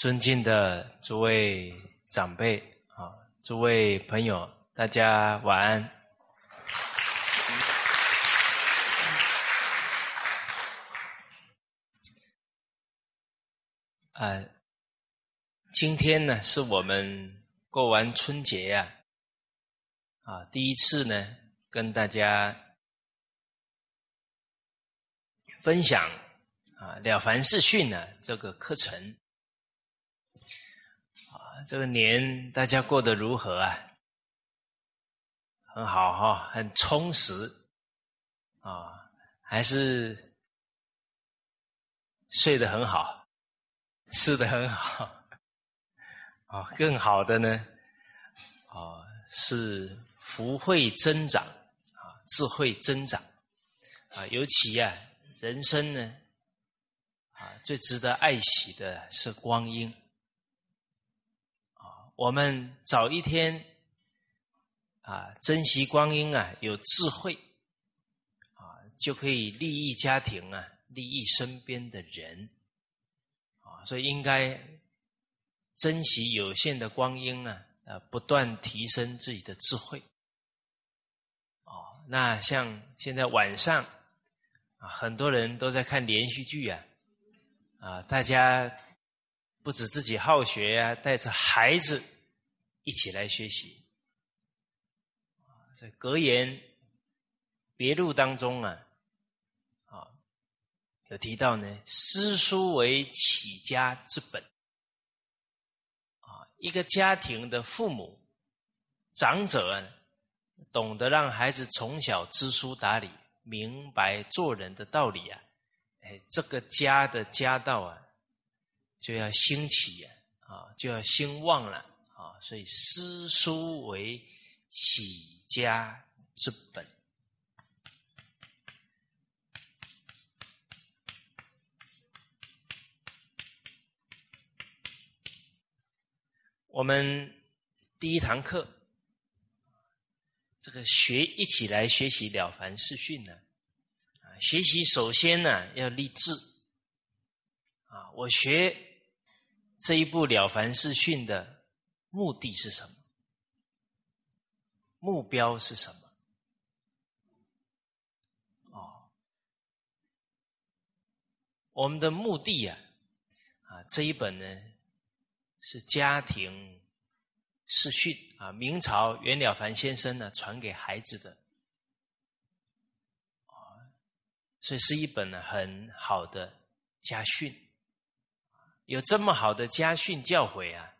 尊敬的诸位长辈啊，诸位朋友，大家晚安。啊，今天呢是我们过完春节呀，啊，第一次呢跟大家分享啊《了凡四训》呢这个课程。这个年大家过得如何啊？很好哈，很充实啊，还是睡得很好。吃的很好，啊，更好的呢，啊，是福慧增长，啊，智慧增长，啊，尤其啊，人生呢，啊，最值得爱惜的是光阴，我们早一天，啊，珍惜光阴啊，有智慧，啊，就可以利益家庭啊，利益身边的人啊。所以应该珍惜有限的光阴啊，呃，不断提升自己的智慧。哦，那像现在晚上啊，很多人都在看连续剧啊，啊，大家不止自己好学呀，带着孩子一起来学习。在格言别录当中啊。有提到呢，诗书为起家之本。啊，一个家庭的父母、长者，懂得让孩子从小知书达理，明白做人的道理啊，哎，这个家的家道啊，就要兴起啊，啊，就要兴旺了啊。所以，诗书为起家之本。我们第一堂课，这个学一起来学习《了凡四训》呢，啊，学习首先呢要立志，啊，我学这一部《了凡四训》的目的是什么？目标是什么？哦，我们的目的呀，啊，这一本呢。是家庭世训啊，明朝袁了凡先生呢传给孩子的，所以是一本很好的家训。有这么好的家训教诲啊，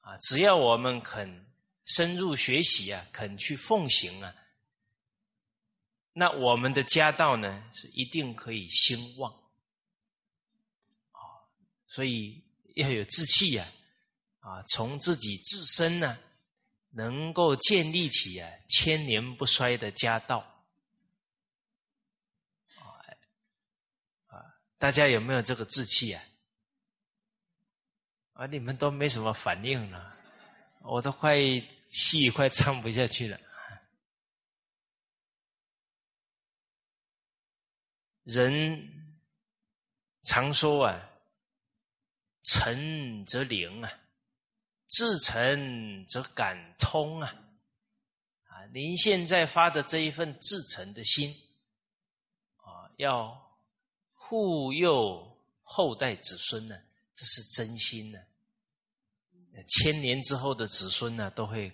啊，只要我们肯深入学习啊，肯去奉行啊，那我们的家道呢是一定可以兴旺啊，所以。要有志气呀，啊，从自己自身呢，能够建立起啊千年不衰的家道，啊，大家有没有这个志气啊？啊，你们都没什么反应了，我都快戏 快唱不下去了。人常说啊。诚则灵啊，至诚则感通啊！啊，您现在发的这一份至诚的心啊，要护佑后代子孙呢，这是真心呢。千年之后的子孙呢，都会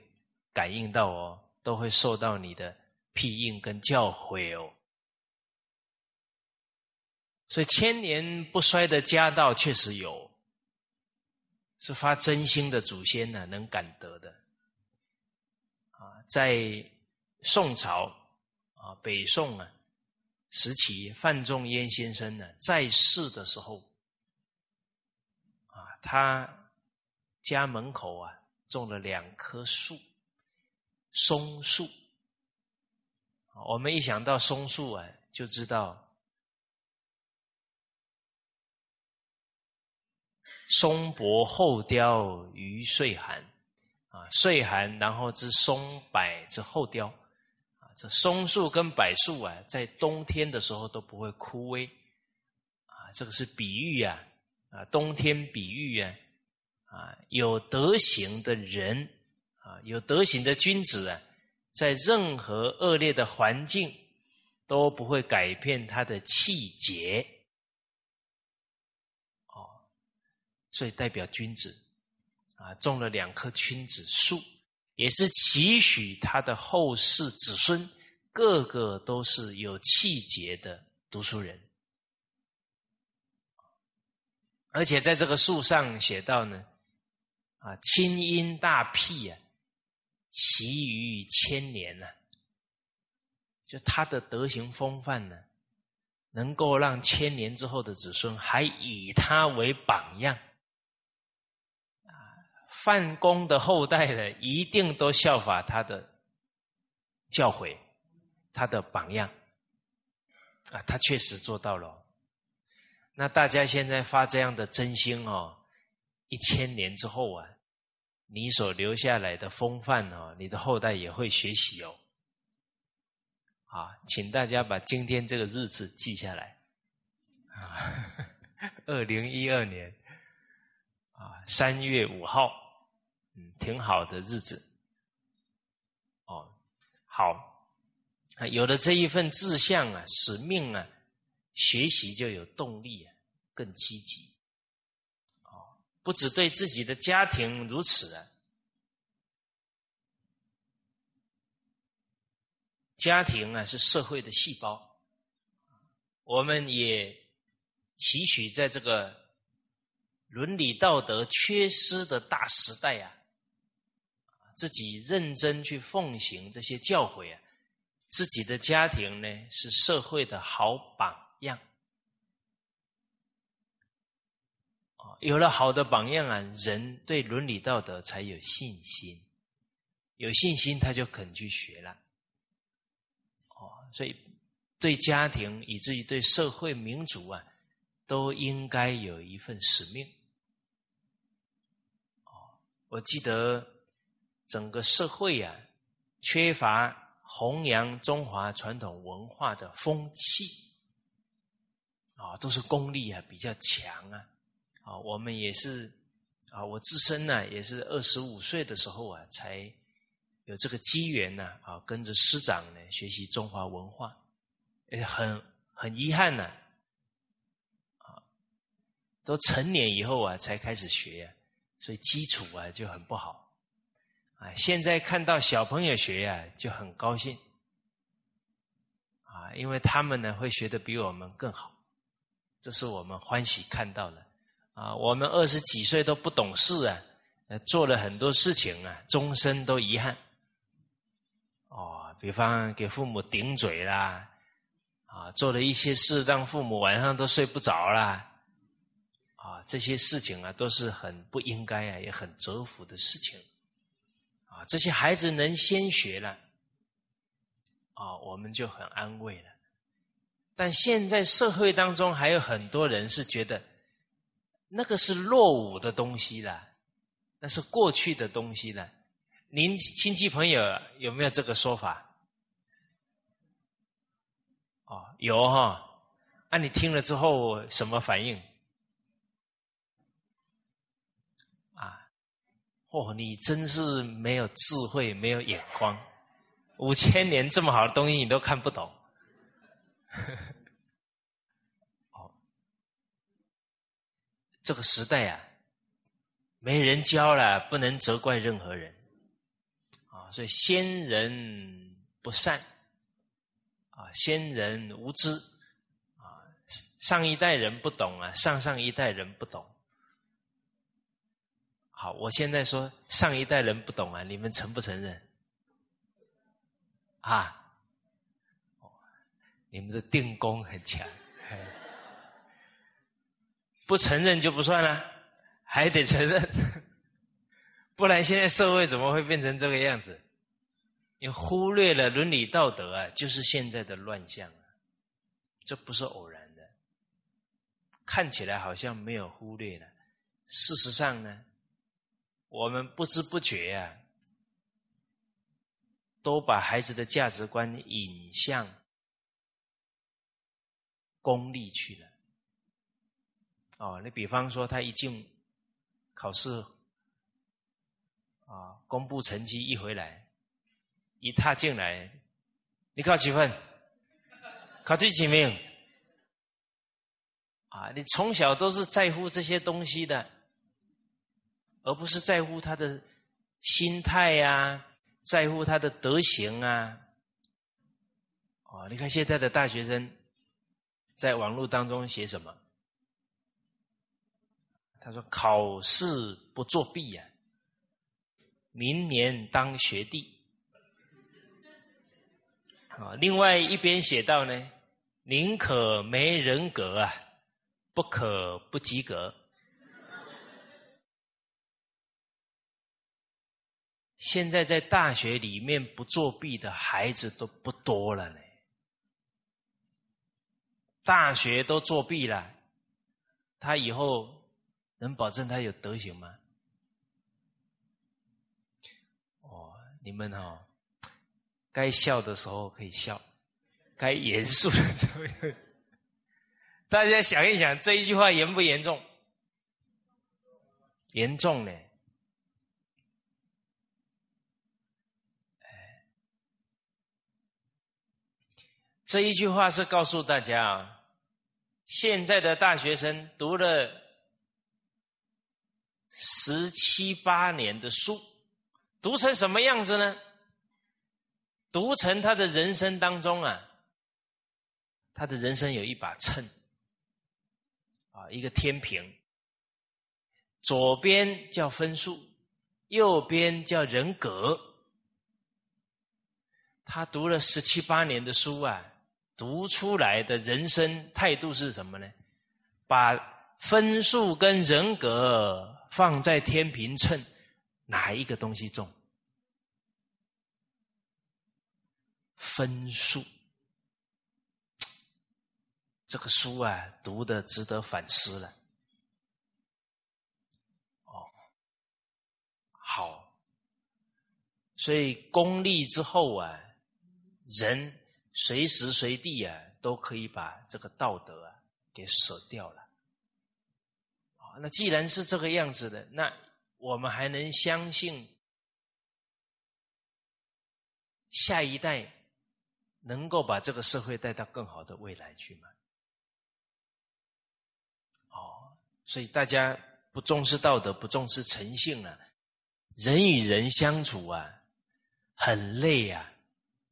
感应到哦，都会受到你的庇应跟教诲哦。所以千年不衰的家道确实有。是发真心的祖先呢，能感得的啊！在宋朝啊，北宋啊时期，范仲淹先生呢在世的时候，他家门口啊种了两棵树，松树。我们一想到松树啊，就知道。松柏后凋于岁寒，啊，岁寒，然后之松柏之后凋，啊，这松树跟柏树啊，在冬天的时候都不会枯萎，啊，这个是比喻啊，啊，冬天比喻啊，啊，有德行的人啊，有德行的君子啊，在任何恶劣的环境都不会改变他的气节。哦，所以代表君子啊，种了两棵君子树，也是期许他的后世子孙个个都是有气节的读书人。而且在这个树上写到呢，啊，清音大辟啊，其余千年呢，就他的德行风范呢，能够让千年之后的子孙还以他为榜样，啊，范公的后代呢，一定都效法他的教诲，他的榜样，啊，他确实做到了。那大家现在发这样的真心哦，一千年之后啊，你所留下来的风范哦，你的后代也会学习哦。啊，请大家把今天这个日子记下来啊，二零一二年啊三月五号，嗯，挺好的日子。哦，好，有了这一份志向啊，使命啊，学习就有动力。更积极，哦，不止对自己的家庭如此啊，家庭啊是社会的细胞，我们也期许在这个伦理道德缺失的大时代啊，自己认真去奉行这些教诲啊，自己的家庭呢是社会的好榜。样。有了好的榜样啊，人对伦理道德才有信心，有信心他就肯去学了。哦，所以对家庭以至于对社会民族啊，都应该有一份使命。哦，我记得整个社会啊，缺乏弘扬中华传统文化的风气，啊，都是功力啊比较强啊。啊，我们也是啊，我自身呢也是二十五岁的时候啊，才有这个机缘呢啊，跟着师长呢学习中华文化，呃，很很遗憾呢，啊，都成年以后啊才开始学，所以基础啊就很不好，啊，现在看到小朋友学呀就很高兴，啊，因为他们呢会学的比我们更好，这是我们欢喜看到的。啊，我们二十几岁都不懂事啊，做了很多事情啊，终身都遗憾。哦，比方给父母顶嘴啦，啊，做了一些事让父母晚上都睡不着啦，啊，这些事情啊都是很不应该啊，也很折服的事情。啊，这些孩子能先学了，啊，我们就很安慰了。但现在社会当中还有很多人是觉得。那个是落伍的东西了，那是过去的东西了。您亲戚朋友有没有这个说法？哦，有哈。那你听了之后什么反应？啊，哦，你真是没有智慧，没有眼光。五千年这么好的东西你都看不懂。呵 呵这个时代啊，没人教了，不能责怪任何人啊。所以先人不善啊，先人无知啊，上一代人不懂啊，上上一代人不懂。好，我现在说上一代人不懂啊，你们承不承认？啊，你们的定功很强。不承认就不算了，还得承认，不然现在社会怎么会变成这个样子？你忽略了伦理道德啊，就是现在的乱象啊，这不是偶然的。看起来好像没有忽略了，事实上呢，我们不知不觉啊，都把孩子的价值观引向功利去了。哦，你比方说他一进考试啊，公布成绩一回来，一踏进来，你考几分？考第几名？啊，你从小都是在乎这些东西的，而不是在乎他的心态呀，在乎他的德行啊。哦，你看现在的大学生，在网络当中写什么？他说：“考试不作弊呀，明年当学弟。”啊，另外一边写到呢，宁可没人格啊，不可不及格。现在在大学里面不作弊的孩子都不多了，大学都作弊了，他以后。能保证他有德行吗？哦，你们哈，该笑的时候可以笑，该严肃的时候，大家想一想，这一句话严不严重？严重呢。这一句话是告诉大家啊，现在的大学生读了。十七八年的书，读成什么样子呢？读成他的人生当中啊，他的人生有一把秤，啊，一个天平，左边叫分数，右边叫人格。他读了十七八年的书啊，读出来的人生态度是什么呢？把分数跟人格。放在天平秤，哪一个东西重？分数。这个书啊，读的值得反思了。哦，好，所以功利之后啊，人随时随地啊，都可以把这个道德啊给舍掉了。那既然是这个样子的，那我们还能相信下一代能够把这个社会带到更好的未来去吗？哦，所以大家不重视道德，不重视诚信了，人与人相处啊，很累啊，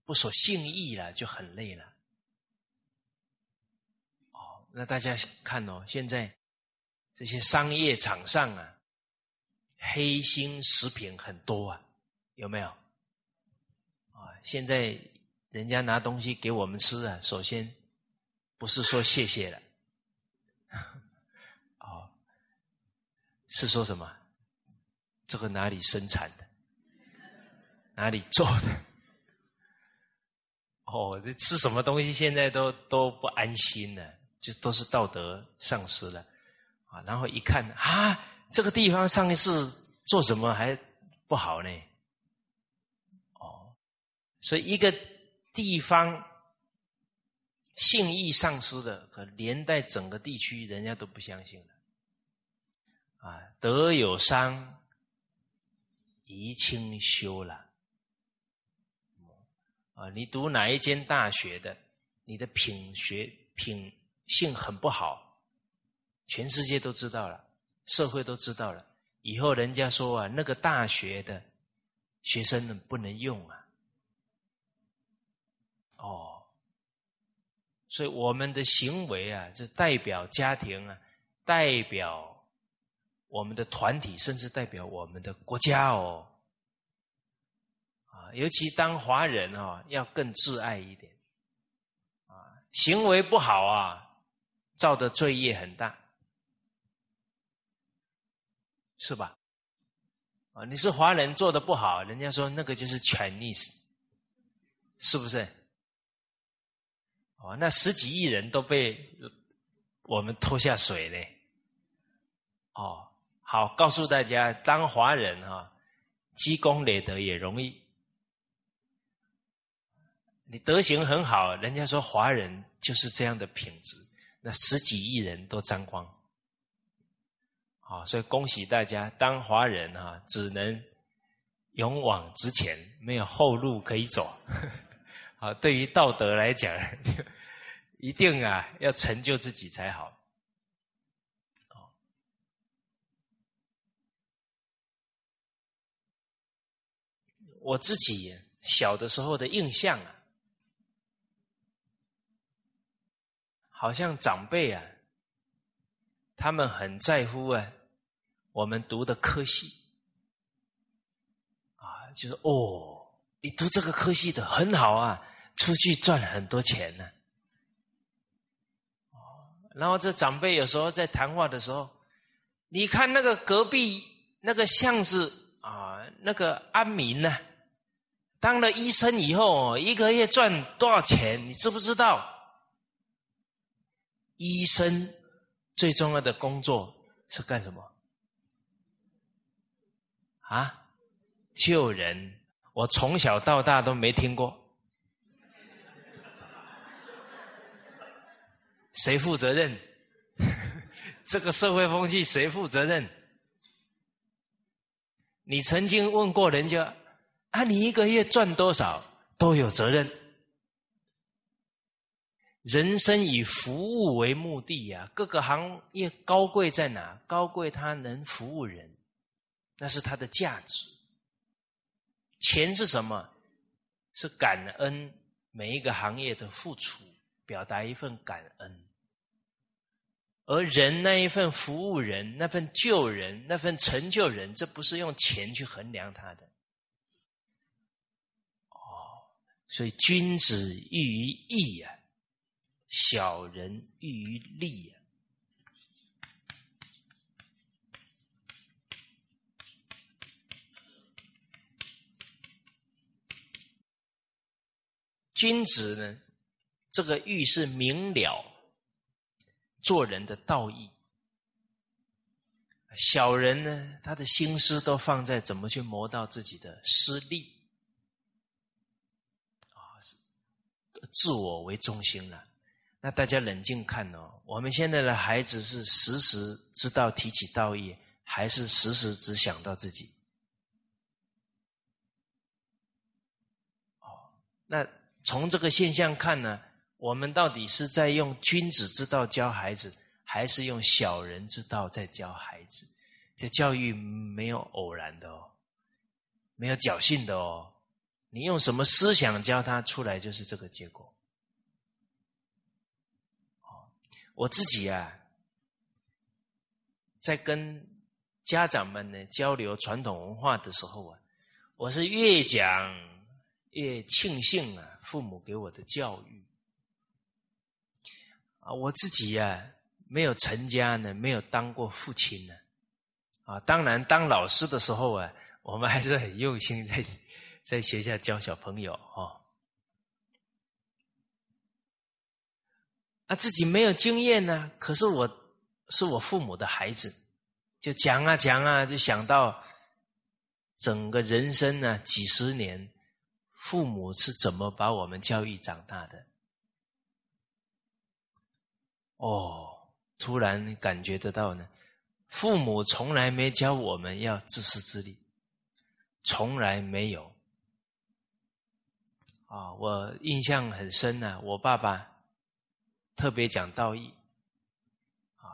不守信义了，就很累了。哦，那大家看哦，现在。这些商业场上啊，黑心食品很多啊，有没有？啊，现在人家拿东西给我们吃啊，首先不是说谢谢了，哦，是说什么？这个哪里生产的？哪里做的？哦，这吃什么东西现在都都不安心了，就都是道德丧失了。啊，然后一看啊，这个地方上一次做什么还不好呢？哦，所以一个地方信义丧失的，可连带整个地区人家都不相信了。啊，德有伤，贻亲羞了。啊，你读哪一间大学的，你的品学品性很不好。全世界都知道了，社会都知道了。以后人家说啊，那个大学的学生们不能用啊。哦，所以我们的行为啊，就代表家庭啊，代表我们的团体，甚至代表我们的国家哦。尤其当华人啊，要更自爱一点。啊，行为不好啊，造的罪业很大。是吧？啊，你是华人做的不好，人家说那个就是 Chinese，是不是？哦，那十几亿人都被我们拖下水嘞。哦，好，告诉大家，当华人哈，积功累德也容易。你德行很好，人家说华人就是这样的品质，那十几亿人都沾光。啊，所以恭喜大家，当华人啊，只能勇往直前，没有后路可以走。好，对于道德来讲，一定啊要成就自己才好。我自己小的时候的印象啊，好像长辈啊，他们很在乎啊，我们读的科系啊，就是哦，你读这个科系的很好啊，出去赚很多钱呢。然后这长辈有时候在谈话的时候，你看那个隔壁那个巷子啊，那个安民呢？当了医生以后，一个月赚多少钱？你知不知道？医生最重要的工作是干什么？啊，救人！我从小到大都没听过，谁负责任？这个社会风气谁负责任？你曾经问过人家？啊，你一个月赚多少都有责任。人生以服务为目的呀，各个行业高贵在哪？高贵他能服务人，那是他的价值。钱是什么？是感恩每一个行业的付出，表达一份感恩。而人那一份服务人，那份救人，那份成就人，这不是用钱去衡量他的。哦所以，君子喻于义啊，小人喻于利啊。君子呢，这个喻是明了做人的道义；小人呢，他的心思都放在怎么去磨到自己的私利啊。自我为中心了，那大家冷静看哦。我们现在的孩子是时时知道提起道义，还是时时只想到自己？哦，那从这个现象看呢，我们到底是在用君子之道教孩子，还是用小人之道在教孩子？这教育没有偶然的哦，没有侥幸的哦。你用什么思想教他出来，就是这个结果。哦，我自己啊，在跟家长们呢交流传统文化的时候啊，我是越讲越庆幸啊，父母给我的教育。啊，我自己呀，没有成家呢，没有当过父亲呢。啊，当然当老师的时候啊，我们还是很用心在。在学校教小朋友哦，啊，自己没有经验呢。可是我是我父母的孩子，就讲啊讲啊，就想到整个人生呢，几十年，父母是怎么把我们教育长大的？哦，突然感觉得到呢，父母从来没教我们要自私自利，从来没有。啊，我印象很深呢。我爸爸特别讲道义，啊，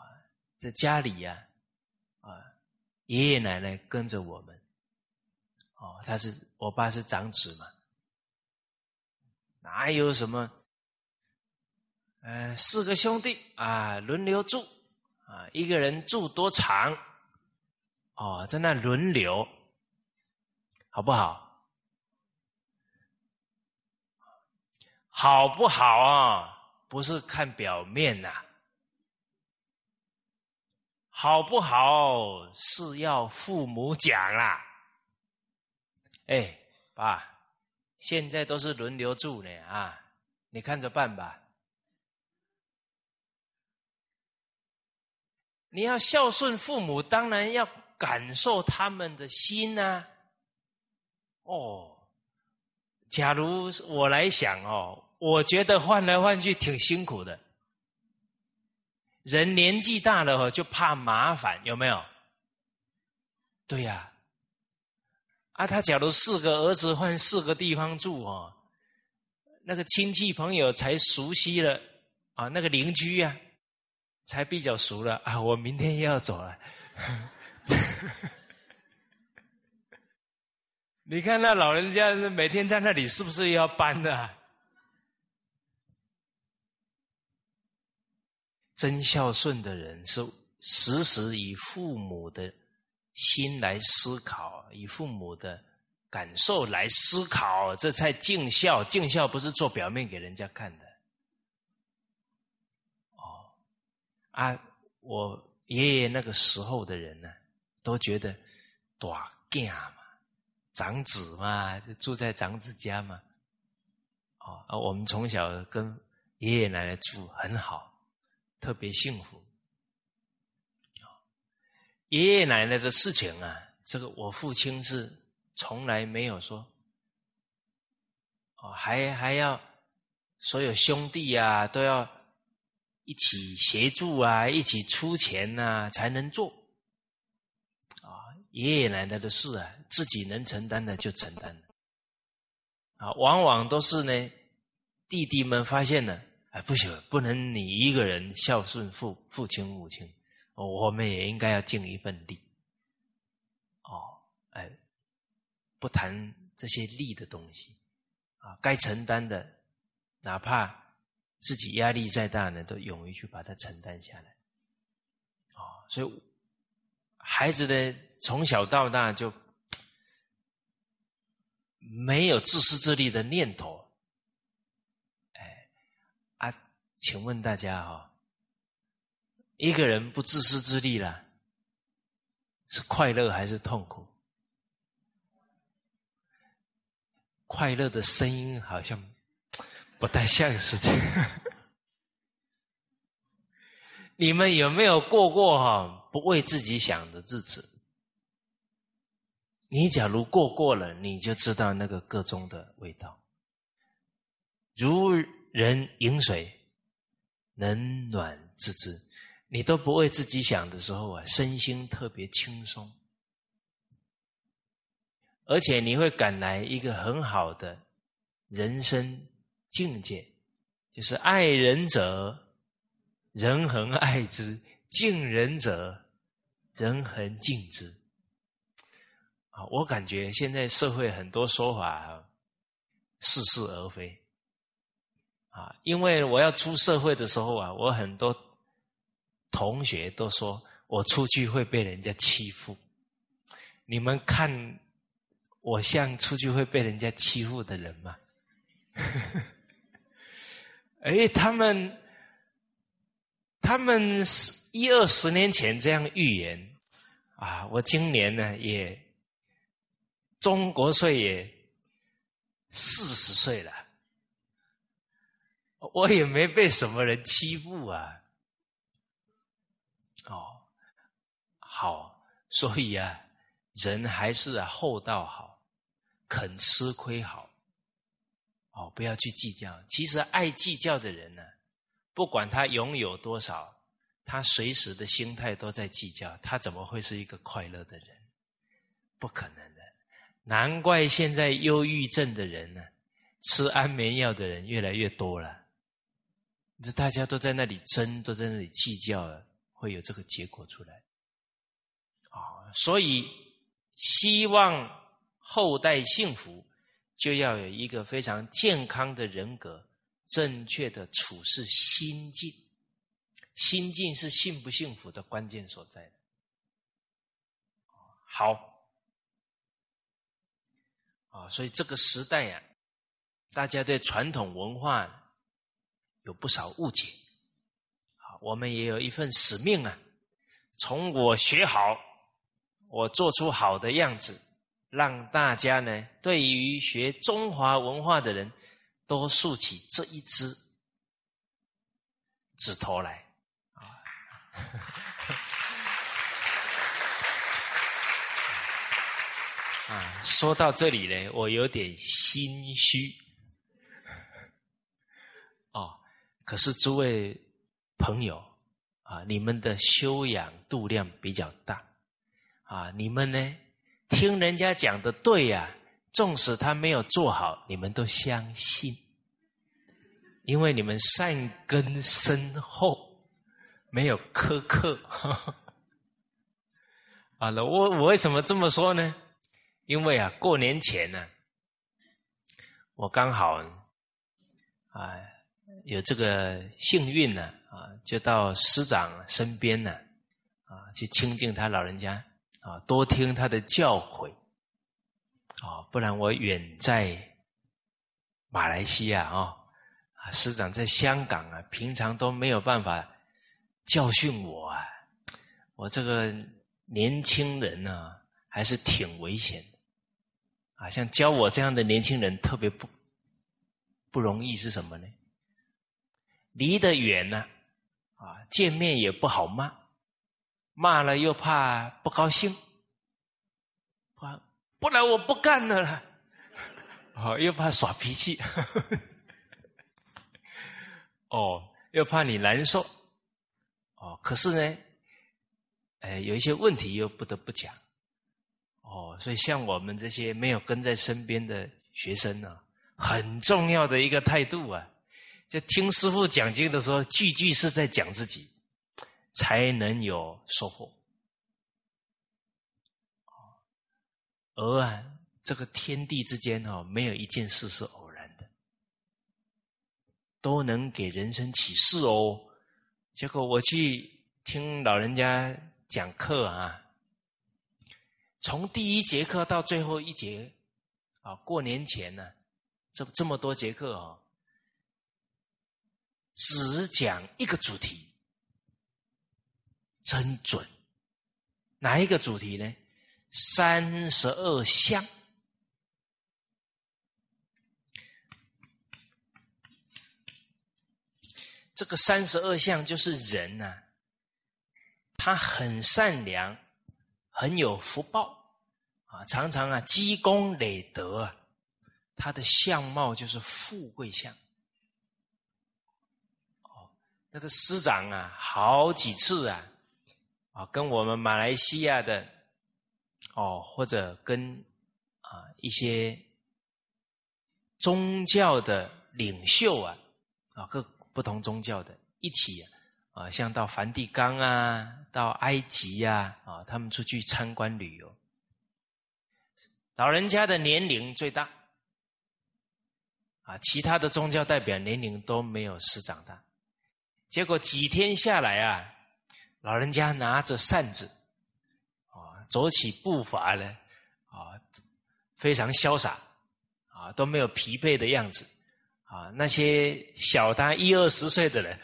在家里呀，啊，爷爷奶奶跟着我们，哦，他是我爸是长子嘛，哪有什么，呃，四个兄弟啊，轮流住，啊，一个人住多长，哦，在那轮流，好不好？好不好啊？不是看表面呐，好不好是要父母讲啦。哎，爸，现在都是轮流住呢啊，你看着办吧。你要孝顺父母，当然要感受他们的心呐。哦。假如我来想哦，我觉得换来换去挺辛苦的。人年纪大了哦，就怕麻烦，有没有？对呀。啊，他假如四个儿子换四个地方住哦，那个亲戚朋友才熟悉了啊，那个邻居呀，才比较熟了啊。我明天又要走了，你看那老人家每天在那里，是不是要搬的？真孝顺的人是时时以父母的。心来思考，以父母的感受来思考，这才尽孝。尽孝不是做表面给人家看的。哦，啊，我爷爷那个时候的人呢，都觉得大家嘛，长子嘛，住在长子家嘛。哦，啊，我们从小跟爷爷奶奶住很好，特别幸福。爷爷奶奶的事情啊，这个我父亲是从来没有说，哦，还还要所有兄弟啊都要一起协助啊，一起出钱呐才能做，啊，爷爷奶奶的事啊，自己能承担的就承担，啊，往往都是呢，弟弟们发现了，哎，不行，不能你一个人孝顺父父亲母亲。我们也应该要尽一份力。哦，哎，不谈这些利的东西，啊，该承担的，哪怕自己压力再大呢，都勇于去把它承担下来。哦，所以孩子呢，从小到大就没有自私自利的念头。哎，啊，请问大家哈？一个人不自私自利了，是快乐还是痛苦？快乐的声音好像不太像是这样。你们有没有过过哈不为自己想的日子？你假如过过了，你就知道那个个中的味道。如人饮水，冷暖自知。你都不为自己想的时候啊，身心特别轻松，而且你会赶来一个很好的人生境界，就是爱人者，人恒爱之；敬人者，人恒敬之。啊，我感觉现在社会很多说法啊，似是而非。啊，因为我要出社会的时候啊，我很多。同学都说我出去会被人家欺负，你们看我像出去会被人家欺负的人吗？哎，他们他们一二十年前这样预言啊，我今年呢也中国岁也四十岁了，我也没被什么人欺负啊。哦，好，所以啊，人还是厚道好，肯吃亏好。哦，不要去计较。其实爱计较的人呢，不管他拥有多少，他随时的心态都在计较，他怎么会是一个快乐的人？不可能的。难怪现在忧郁症的人呢，吃安眠药的人越来越多了。这大家都在那里争，都在那里计较了。会有这个结果出来，啊，所以希望后代幸福，就要有一个非常健康的人格，正确的处事心境，心境是幸不幸福的关键所在。好，啊，所以这个时代呀，大家对传统文化有不少误解。我们也有一份使命啊！从我学好，我做出好的样子，让大家呢，对于学中华文化的人，都竖起这一只指头来啊！啊，说到这里呢，我有点心虚。哦，可是诸位。朋友，啊，你们的修养度量比较大，啊，你们呢，听人家讲的对呀，纵使他没有做好，你们都相信，因为你们善根深厚，没有苛刻。啊，那我我为什么这么说呢？因为啊，过年前呢，我刚好啊有这个幸运呢，啊，就到师长身边呢，啊，去亲近他老人家，啊，多听他的教诲，啊，不然我远在马来西亚啊，啊，师长在香港啊，平常都没有办法教训我啊，我这个年轻人呢，还是挺危险的。啊，像教我这样的年轻人特别不不容易，是什么呢？离得远了，啊，见面也不好骂，骂了又怕不高兴，啊，不然我不干了啦，哦，又怕耍脾气，哦，又怕你难受，哦，可是呢，哎，有一些问题又不得不讲。哦，所以像我们这些没有跟在身边的学生呢，很重要的一个态度啊，就听师傅讲经的时候，句句是在讲自己，才能有收获。而啊，这个天地之间哦，没有一件事是偶然的，都能给人生启示哦。结果我去听老人家讲课啊。从第一节课到最后一节，啊，过年前呢，这这么多节课啊，只讲一个主题，真准。哪一个主题呢？三十二相。这个三十二相就是人呐，他很善良。很有福报啊，常常啊积功累德，他的相貌就是富贵相。那个师长啊，好几次啊，啊跟我们马来西亚的哦，或者跟啊一些宗教的领袖啊，啊各不同宗教的一起啊。啊，像到梵蒂冈啊，到埃及呀，啊，他们出去参观旅游，老人家的年龄最大，啊，其他的宗教代表年龄都没有师长大。结果几天下来啊，老人家拿着扇子，啊，走起步伐来，啊，非常潇洒，啊，都没有疲惫的样子，啊，那些小他一二十岁的人。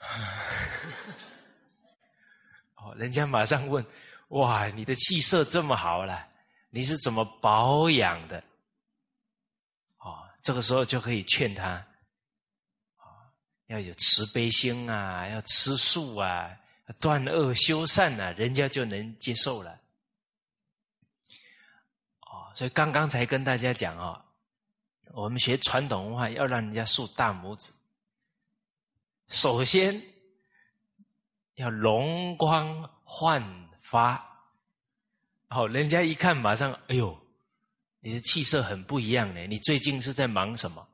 哦，人家马上问：“哇，你的气色这么好了，你是怎么保养的？”哦，这个时候就可以劝他：“，要有慈悲心啊，要吃素啊，断恶修善啊，人家就能接受了。”哦，所以刚刚才跟大家讲哦，我们学传统文化要让人家竖大拇指。首先要容光焕发，好，人家一看马上，哎呦，你的气色很不一样呢。你最近是在忙什么？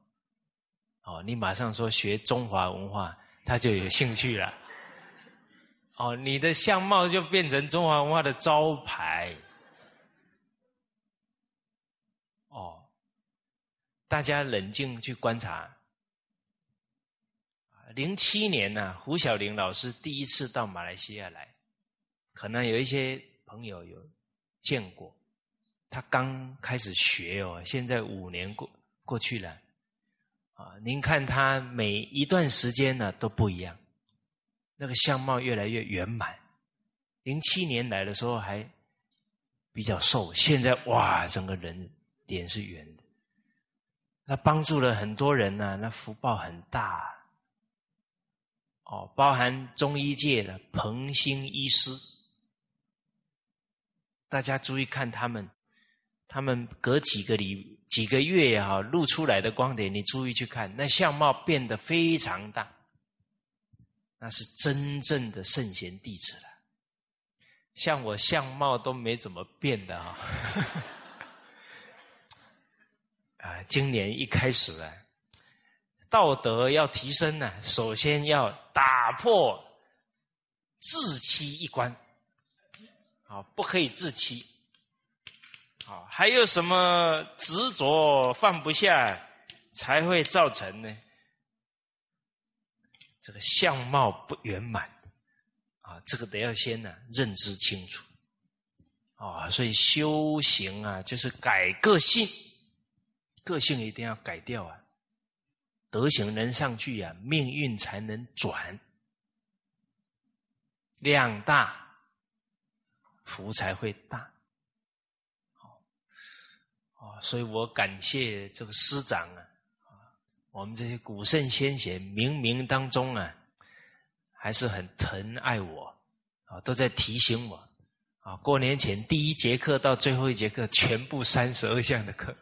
哦，你马上说学中华文化，他就有兴趣了。哦，你的相貌就变成中华文化的招牌。哦，大家冷静去观察。零七年呢，胡小玲老师第一次到马来西亚来，可能有一些朋友有见过。他刚开始学哦，现在五年过过去了，啊，您看他每一段时间呢都不一样，那个相貌越来越圆满。零七年来的时候还比较瘦，现在哇，整个人脸是圆的。他帮助了很多人呢，那福报很大。哦，包含中医界的彭兴医师，大家注意看他们，他们隔几个礼几个月也好，露出来的光点，你注意去看，那相貌变得非常大，那是真正的圣贤弟子了。像我相貌都没怎么变的啊。啊，今年一开始啊，道德要提升呢，首先要打破自欺一关。啊，不可以自欺。啊，还有什么执着放不下，才会造成呢？这个相貌不圆满。啊，这个得要先呢认知清楚。啊，所以修行啊，就是改个性，个性一定要改掉啊。德行能上去啊，命运才能转。量大。福才会大，所以我感谢这个师长啊，我们这些古圣先贤冥冥当中啊，还是很疼爱我，啊，都在提醒我，啊，过年前第一节课到最后一节课全部三十二项的课，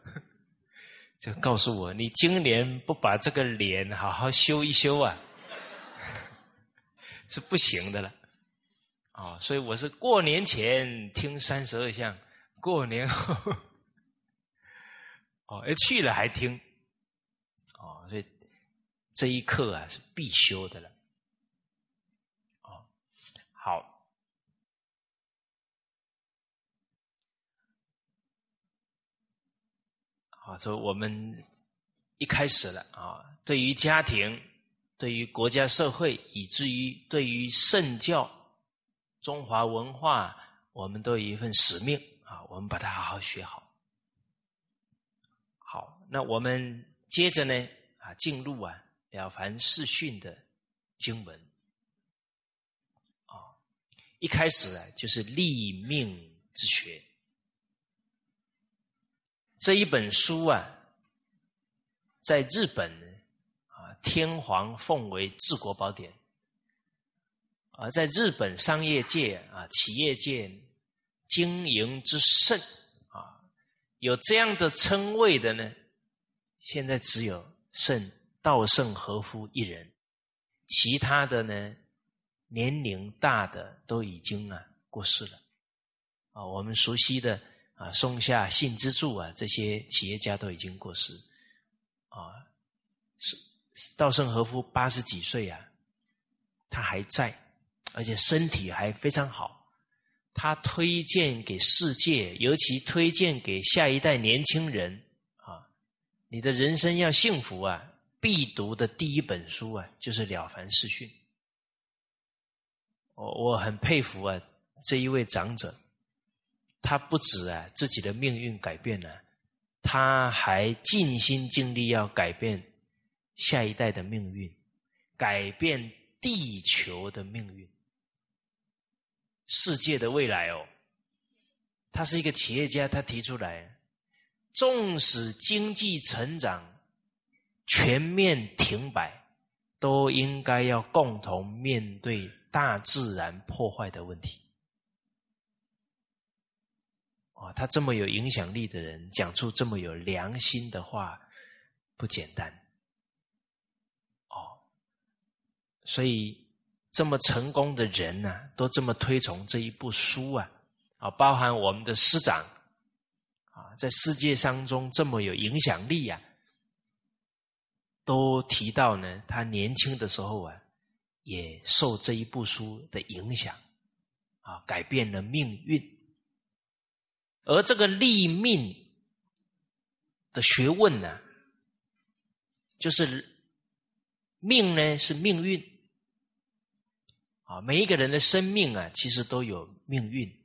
就告诉我，你今年不把这个脸好好修一修啊，是不行的了。啊，所以我是过年前听三十二项，过年后哦，去了还听，哦，所以这一课啊是必修的了。哦，好，好，所以我们一开始了啊，对于家庭，对于国家社会，以至于对于圣教。中华文化，我们都有一份使命啊！我们把它好好学好。那我们接着呢啊，进入啊《了凡四训》的经文啊。一开始啊，就是立命之学这一本书啊，在日本啊，天皇奉为治国宝典。啊，在日本商业界啊，企业界经营之圣啊，有这样的称谓的呢，现在只有圣稻盛和夫一人，其他的呢，年龄大的都已经啊过世了。啊，我们熟悉的啊松下幸之助啊，这些企业家都已经过世。啊，是稻盛和夫八十几岁啊，他还在。而且身体还非常好，他推荐给世界，尤其推荐给下一代年轻人！你的人生要幸福啊，必读的第一本书啊，就是《了凡四训》。我我很佩服啊，这一位长者，他不止啊自己的命运改变了，他还尽心尽力要改变下一代的命运，改变地球的命运。世界的未来哦，他是一个企业家，他提出来，纵使经济成长全面停摆，都应该要共同面对大自然破坏的问题。啊，他这么有影响力的人，讲出这么有良心的话，不简单。哦，所以。这么成功的人呢，都这么推崇这一部书啊，啊，包含我们的师长在世界当中这么有影响力呀，都提到呢，他年轻的时候啊，也受这一部书的影响啊，改变了命运。而这个立命的学问呢，就是命呢是命运。啊，每一个人的生命啊，其实都有命运。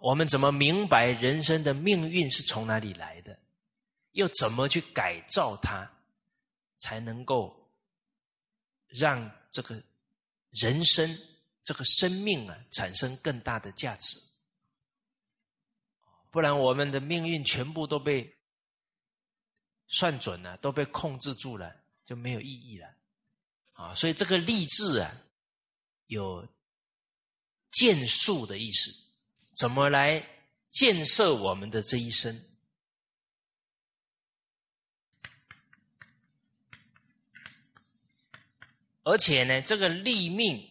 我们怎么明白人生的命运是从哪里来的？又怎么去改造它，才能够让这个人生、这个生命啊，产生更大的价值？不然，我们的命运全部都被算准了，都被控制住了，就没有意义了。啊，所以这个励志啊。有建树的意思，怎么来建设我们的这一生？而且呢，这个立命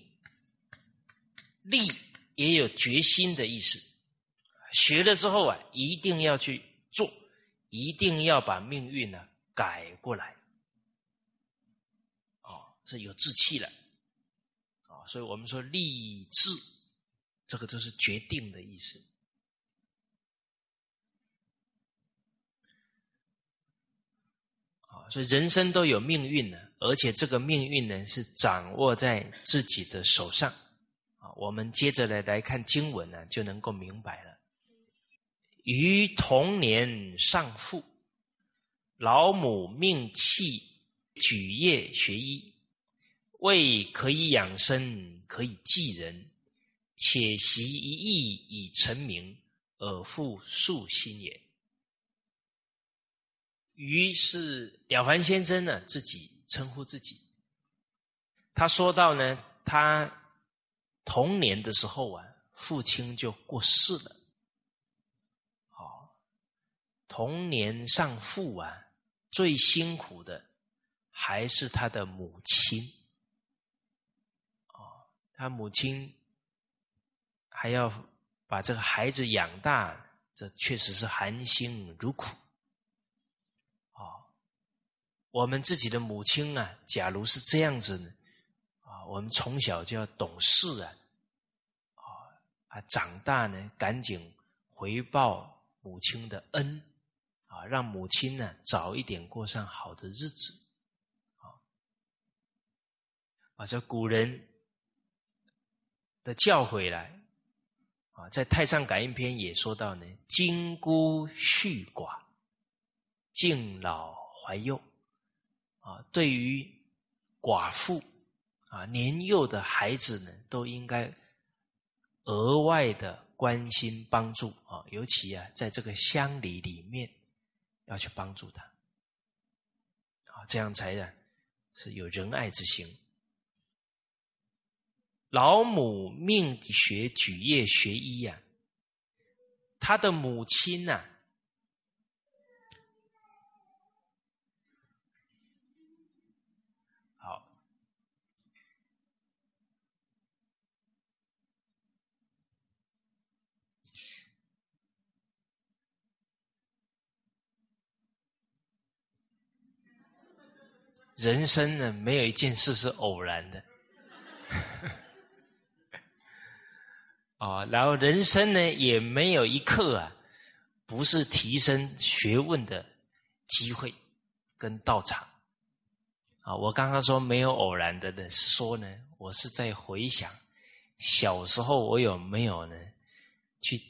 立也有决心的意思。学了之后啊，一定要去做，一定要把命运呢改过来。哦，是有志气了。啊，所以我们说立志，这个都是决定的意思。啊，所以人生都有命运呢，而且这个命运呢是掌握在自己的手上。啊，我们接着来来看经文呢，就能够明白了。于童年丧父，老母命弃举业学医。为可以养生，可以济人，且习一艺以成名，而复数心也。于是了凡先生呢，自己称呼自己。他说到呢，他童年的时候啊，父亲就过世了。哦，童年丧父啊，最辛苦的还是他的母亲。他母亲还要把这个孩子养大，这确实是含辛茹苦。啊，我们自己的母亲啊，假如是这样子呢，啊，我们从小就要懂事啊，啊，长大呢，赶紧回报母亲的恩，啊，让母亲呢早一点过上好的日子，啊，啊，这古人。的教诲来啊，在《太上感应篇》也说到呢：“金孤恤寡，敬老怀幼。”啊，对于寡妇啊、年幼的孩子呢，都应该额外的关心帮助啊，尤其啊，在这个乡里里面要去帮助他啊，这样才呢是有仁爱之心。老母命学举业学医呀，他的母亲呐，好，人生呢，没有一件事是偶然的。啊，然后人生呢，也没有一刻啊，不是提升学问的机会跟道场。啊，我刚刚说没有偶然的呢，说呢，我是在回想小时候我有没有呢，去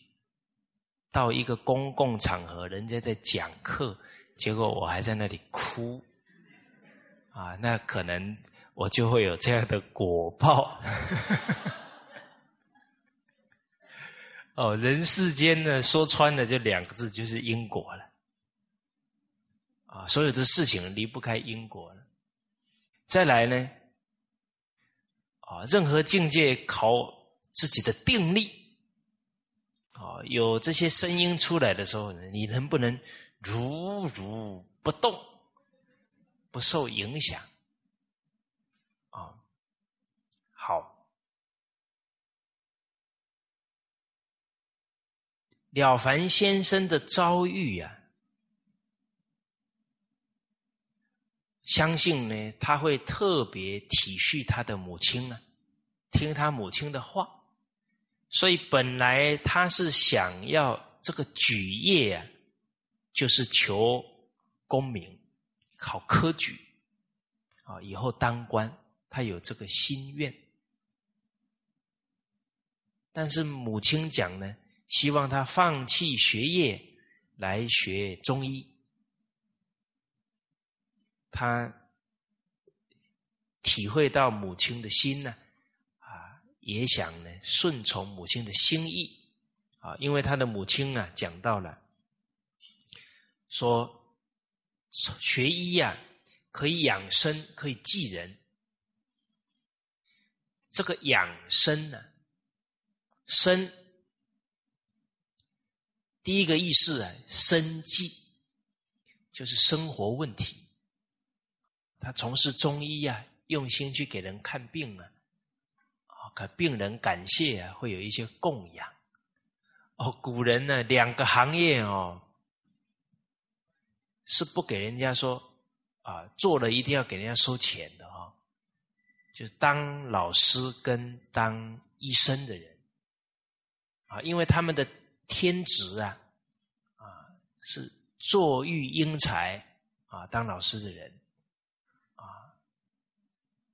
到一个公共场合，人家在讲课，结果我还在那里哭，啊，那可能我就会有这样的果报。哦，人世间呢，说穿了就两个字，就是因果了。啊，所有的事情离不开因果了。再来呢，啊，任何境界考自己的定力。啊，有这些声音出来的时候呢，你能不能如如不动，不受影响？啊，好。了凡先生的遭遇呀，相信呢他会特别体恤他的母亲啊，听他母亲的话，所以本来他是想要这个举业啊，就是求功名，考科举啊，以后当官，他有这个心愿，但是母亲讲呢。希望他放弃学业来学中医，他体会到母亲的心呢，啊，也想呢顺从母亲的心意，啊，因为他的母亲啊讲到了，说学医呀可以养生，可以济人，这个养生呢，生。第一个意思啊，生计就是生活问题。他从事中医啊，用心去给人看病啊，啊，可病人感谢啊，会有一些供养。哦，古人呢，两个行业哦，是不给人家说啊，做了一定要给人家收钱的哈，就是当老师跟当医生的人啊，因为他们的天职啊，啊是坐育英才啊，当老师的人啊，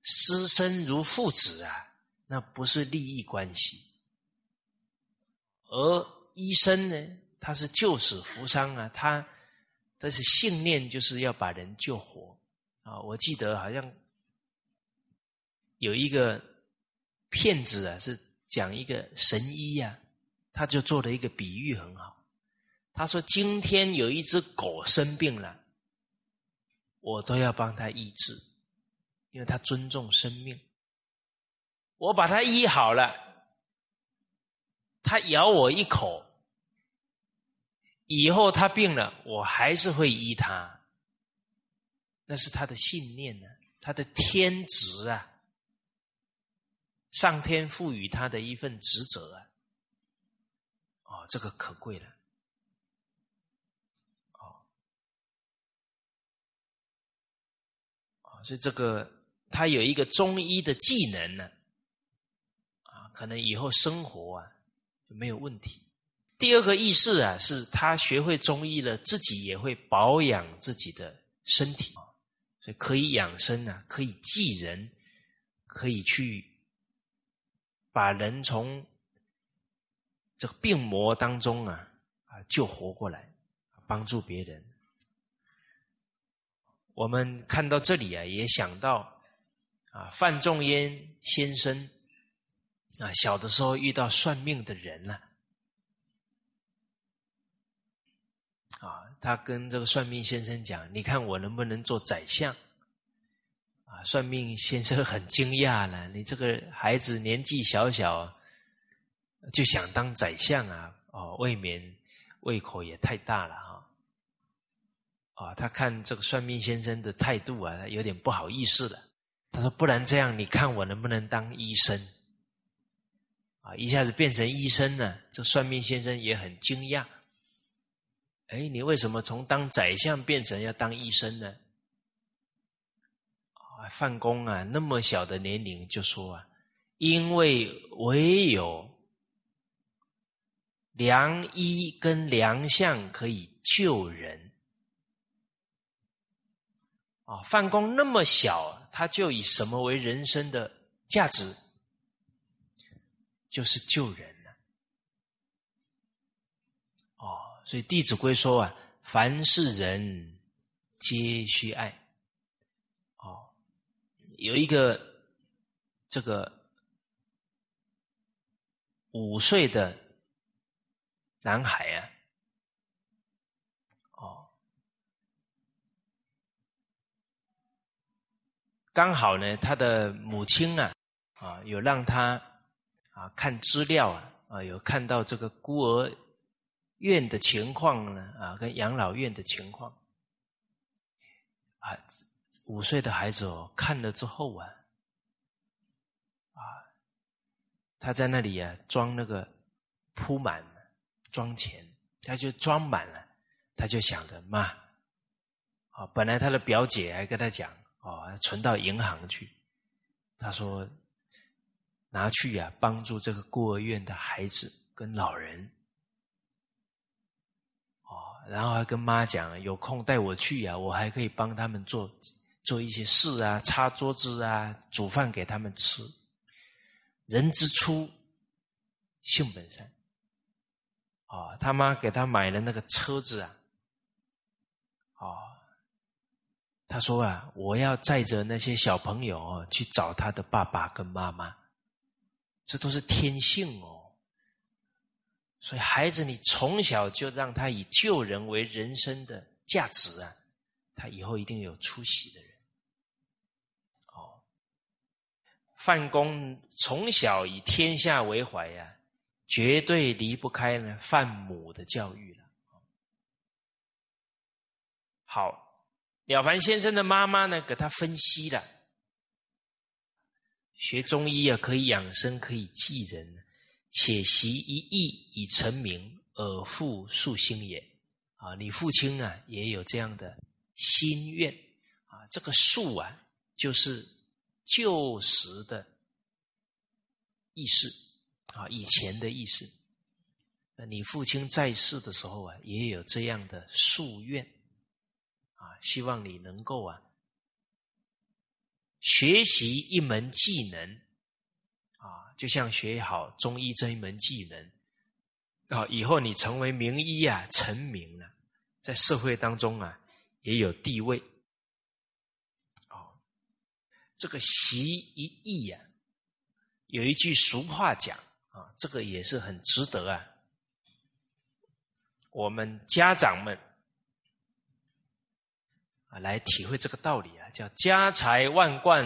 师生如父子啊，那不是利益关系。而医生呢，他是救死扶伤啊，他但是信念就是要把人救活啊。我记得好像有一个骗子啊，是讲一个神医呀，他就做了一个比喻很好。他说：“今天有一只狗生病了，我都要帮他医治，因为他尊重生命。我把他医好了。”他咬我一口，以后他病了，我还是会医他。那是他的信念呢，他的天职啊，上天赋予他的一份职责啊。哦，这个可贵了。哦，啊，所以这个他有一个中医的技能呢，啊，可能以后生活啊就。没有问题。第二个意识啊，是他学会中医了，自己也会保养自己的身体啊，所以可以养生啊，可以济人，可以去把人从这个病魔当中啊啊救活过来，帮助别人。我们看到这里啊，也想到啊，范仲淹先生。啊，小的时候遇到算命的人了，啊，他跟这个算命先生讲：“你看我能不能做宰相？”啊，算命先生很惊讶了：“你这个孩子年纪小小，就想当宰相啊？哦，未免胃口也太大了哈！”啊，他看这个算命先生的态度啊，有点不好意思了。他说：“不然这样，你看我能不能当医生？”啊！一下子变成医生呢，这算命先生也很惊讶。哎，你为什么从当宰相变成要当医生呢？啊，范公啊，那么小的年龄就说啊，因为唯有良医跟良相可以救人。啊，范公那么小，他就以什么为人生的价值？就是救人了，哦，所以《弟子规》说啊，凡是人皆须爱。哦，有一个这个五岁的男孩啊，哦，刚好呢，他的母亲啊，啊，有让他。啊，看资料啊，啊，有看到这个孤儿院的情况呢，啊，跟养老院的情况，啊，五岁的孩子哦，看了之后啊，啊，他在那里啊，装那个铺满装钱，他就装满了，他就想着妈，啊，本来他的表姐还跟他讲，哦，存到银行去，他说。拿去呀，帮助这个孤儿院的孩子跟老人，哦，然后还跟妈讲，有空带我去呀，我还可以帮他们做做一些事啊，擦桌子啊，煮饭给他们吃。人之初，性本善。哦，他妈给他买了那个车子啊，哦，他说啊，我要载着那些小朋友去找他的爸爸跟妈妈。这都是天性哦，所以孩子，你从小就让他以救人为人生的价值啊，他以后一定有出息的人。哦，范公从小以天下为怀呀，绝对离不开呢范母的教育了。好，了凡先生的妈妈呢，给他分析了。学中医啊，可以养生，可以济人，且习一艺以成名，尔父夙兴也。啊，你父亲啊，也有这样的心愿啊。这个数啊，就是旧时的意识啊，以前的意思。那你父亲在世的时候啊，也有这样的夙愿啊，希望你能够啊。学习一门技能，啊，就像学好中医这一门技能，啊，以后你成为名医啊，成名了，在社会当中啊，也有地位。哦，这个习一艺呀，有一句俗话讲啊，这个也是很值得啊，我们家长们啊来体会这个道理啊。叫家财万贯，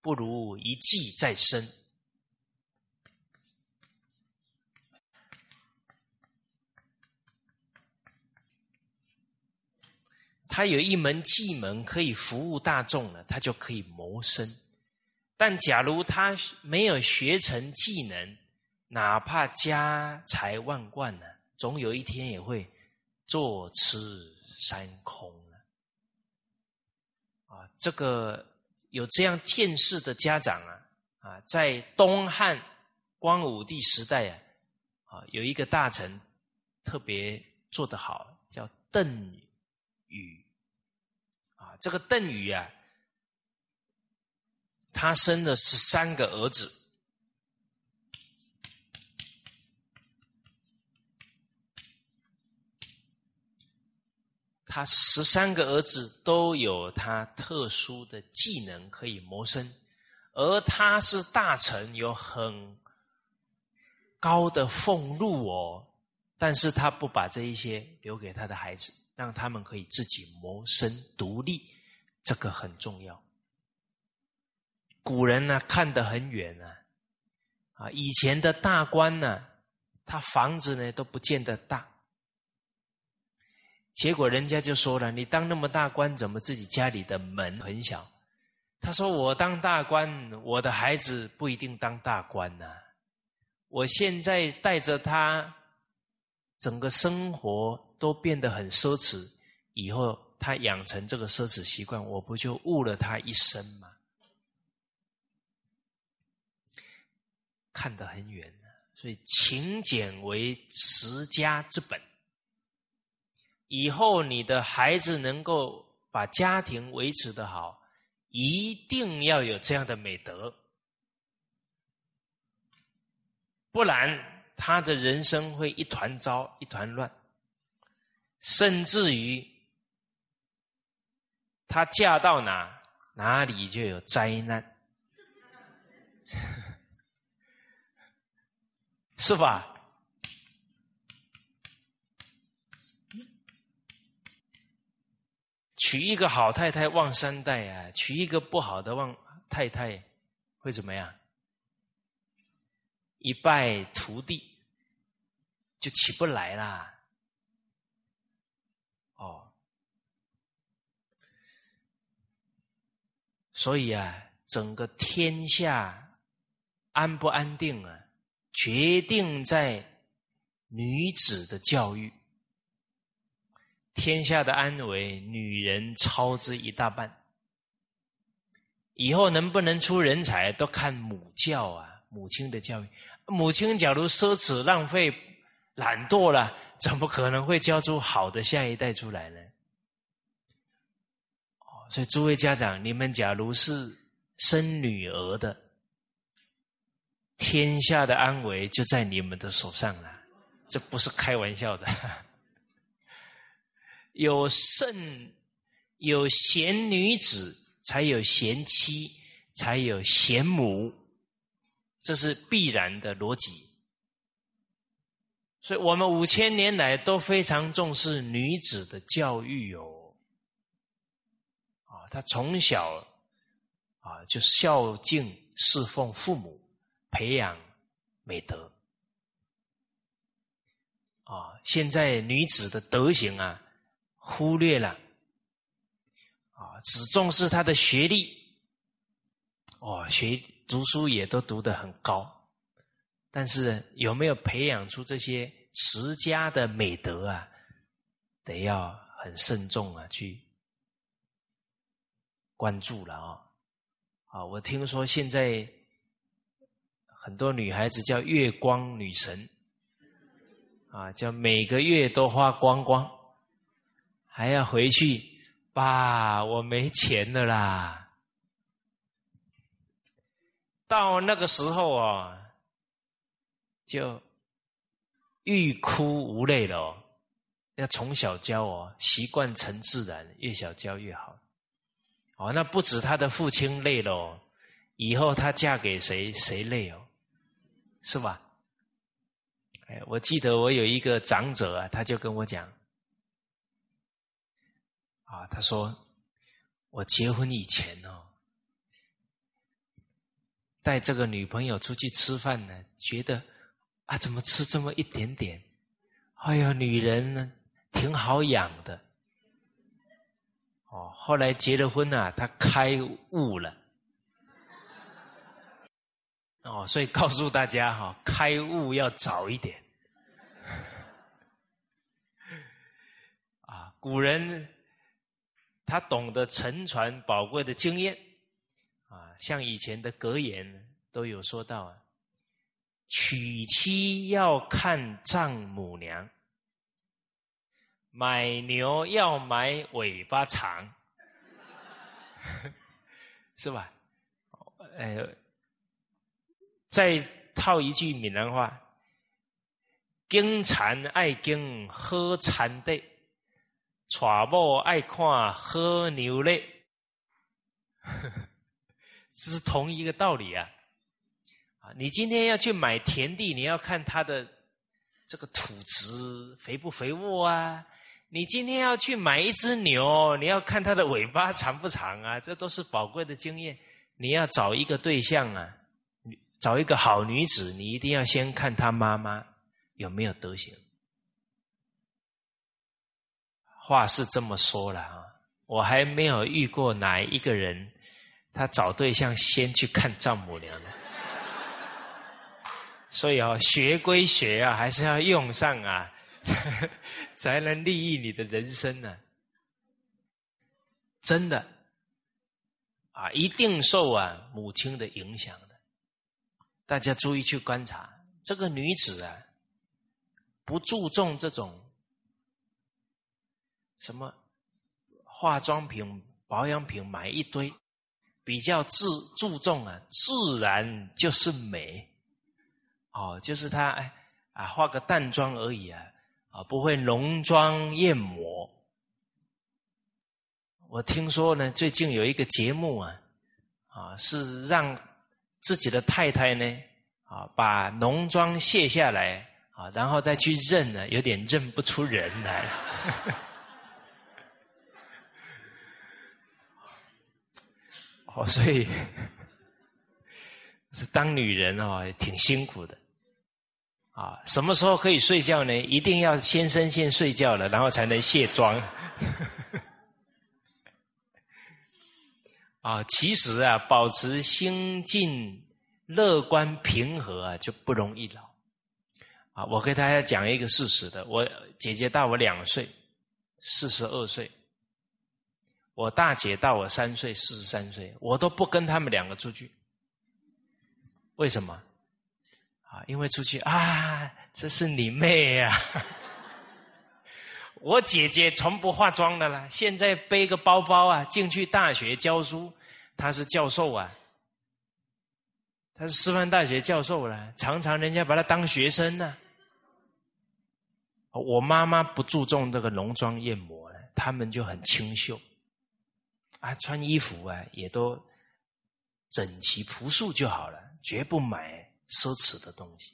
不如一技在身。他有一门技能可以服务大众了，他就可以谋生。但假如他没有学成技能，哪怕家财万贯呢，总有一天也会坐吃山空了。啊。这个有这样见识的家长啊，啊，在东汉光武帝时代啊，啊，有一个大臣特别做得好，叫邓禹，啊，这个邓禹啊，他生了十三个儿子。他十三个儿子都有他特殊的技能可以谋生，而他是大臣，有很高的俸禄哦。但是他不把这一些留给他的孩子，让他们可以自己谋生独立，这个很重要。古人呢看得很远呢，啊，以前的大官呢，他房子呢都不见得大。结果人家就说了：“你当那么大官，怎么自己家里的门很小？”他说：“我当大官，我的孩子不一定当大官呐。我现在带着他，整个生活都变得很奢侈。以后他养成这个奢侈习惯，我不就误了他一生吗？”看得很远所以勤俭为持家之本。以后你的孩子能够把家庭维持的好，一定要有这样的美德，不然他的人生会一团糟、一团乱，甚至于他嫁到哪哪里就有灾难，是吧？娶一个好太太旺三代啊，娶一个不好的旺太太会怎么样？一败涂地，就起不来啦。哦，所以啊，整个天下安不安定啊，决定在女子的教育。天下的安危，女人操之一大半。以后能不能出人才，都看母教啊，母亲的教育。母亲假如奢侈、浪费、懒惰了，怎么可能会教出好的下一代出来呢？哦，所以诸位家长，你们假如是生女儿的，天下的安危就在你们的手上了，这不是开玩笑的。有圣有贤女子，才有贤妻，才有贤母，这是必然的逻辑。所以我们五千年来都非常重视女子的教育哦。啊，她从小啊就孝敬侍奉父母，培养美德。啊，现在女子的德行啊。忽略了，啊，只重视她的学历，哦，学读书也都读得很高，但是有没有培养出这些持家的美德啊？得要很慎重啊，去关注了啊！啊，我听说现在很多女孩子叫月光女神，啊，叫每个月都花光光，还要回去，爸，我没钱了啦。到那个时候啊，就欲哭无泪了。哦。要从小教哦，习惯成自然，越小教越好。哦，那不止他的父亲累了哦，以后他嫁给谁，谁累哦，是吧？哎，我记得我有一个长者啊，他就跟我讲，啊，他说我结婚以前哦，带这个女朋友出去吃饭呢，觉得啊，怎么吃这么一点点？哎呀，女人呢？挺好养的，哦，后来结了婚啊，他开悟了，哦，所以告诉大家哈，开悟要早一点，啊，古人他懂得沉传宝贵的经验，啊，像以前的格言都有说到啊，娶妻要看丈母娘。买牛要买尾巴长，是吧？哎，再套一句闽南话：“经蚕爱经喝蚕地，娶某爱看喝牛泪。”这 是同一个道理啊！啊，你今天要去买田地，你要看它的这个土质肥不肥沃啊？你今天要去买一只牛，你要看它的尾巴长不长啊？这都是宝贵的经验。你要找一个对象啊，找一个好女子，你一定要先看她妈妈有没有德行。话是这么说了啊，我还没有遇过哪一个人，他找对象先去看丈母娘的。所以啊，学归学啊，还是要用上啊。才能利益你的人生呢？真的啊，一定受啊母亲的影响。大家注意去观察这个女子啊，不注重这种什么化妆品、保养品，买一堆，比较自注重啊，自然就是美。哦，就是她哎啊，化个淡妆而已啊。啊，不会浓妆艳抹。我听说呢，最近有一个节目啊，啊，是让自己的太太呢，啊，把浓妆卸下来，啊，然后再去认呢，有点认不出人来。哦，所以 是当女人哦，挺辛苦的。啊，什么时候可以睡觉呢？一定要先生先睡觉了，然后才能卸妆。啊，其实啊，保持心境乐观平和啊，就不容易老。啊，我给大家讲一个事实的，我姐姐大我两岁，四十二岁；我大姐大我三岁，四十三岁，我都不跟他们两个出去。为什么？啊，因为出去啊，这是你妹呀！我姐姐从不化妆的啦，现在背个包包啊，进去大学教书，他是教授啊，他是师范大学教授了，常常人家把他当学生呢。我妈妈不注重这个浓妆艳抹了，他们就很清秀，啊，穿衣服啊也都整齐朴素就好了，绝不买。奢侈的东西，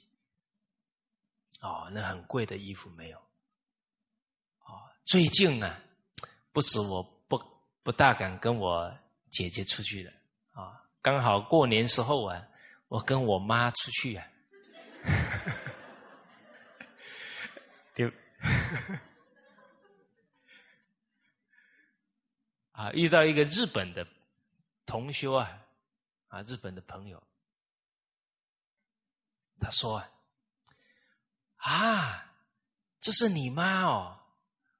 哦，那很贵的衣服没有，哦，最近啊，不止我不不大敢跟我姐姐出去了，啊，刚好过年时候啊，我跟我妈出去啊，就 啊，遇到一个日本的同学啊，啊，日本的朋友，他说：“啊，这是你妈哦，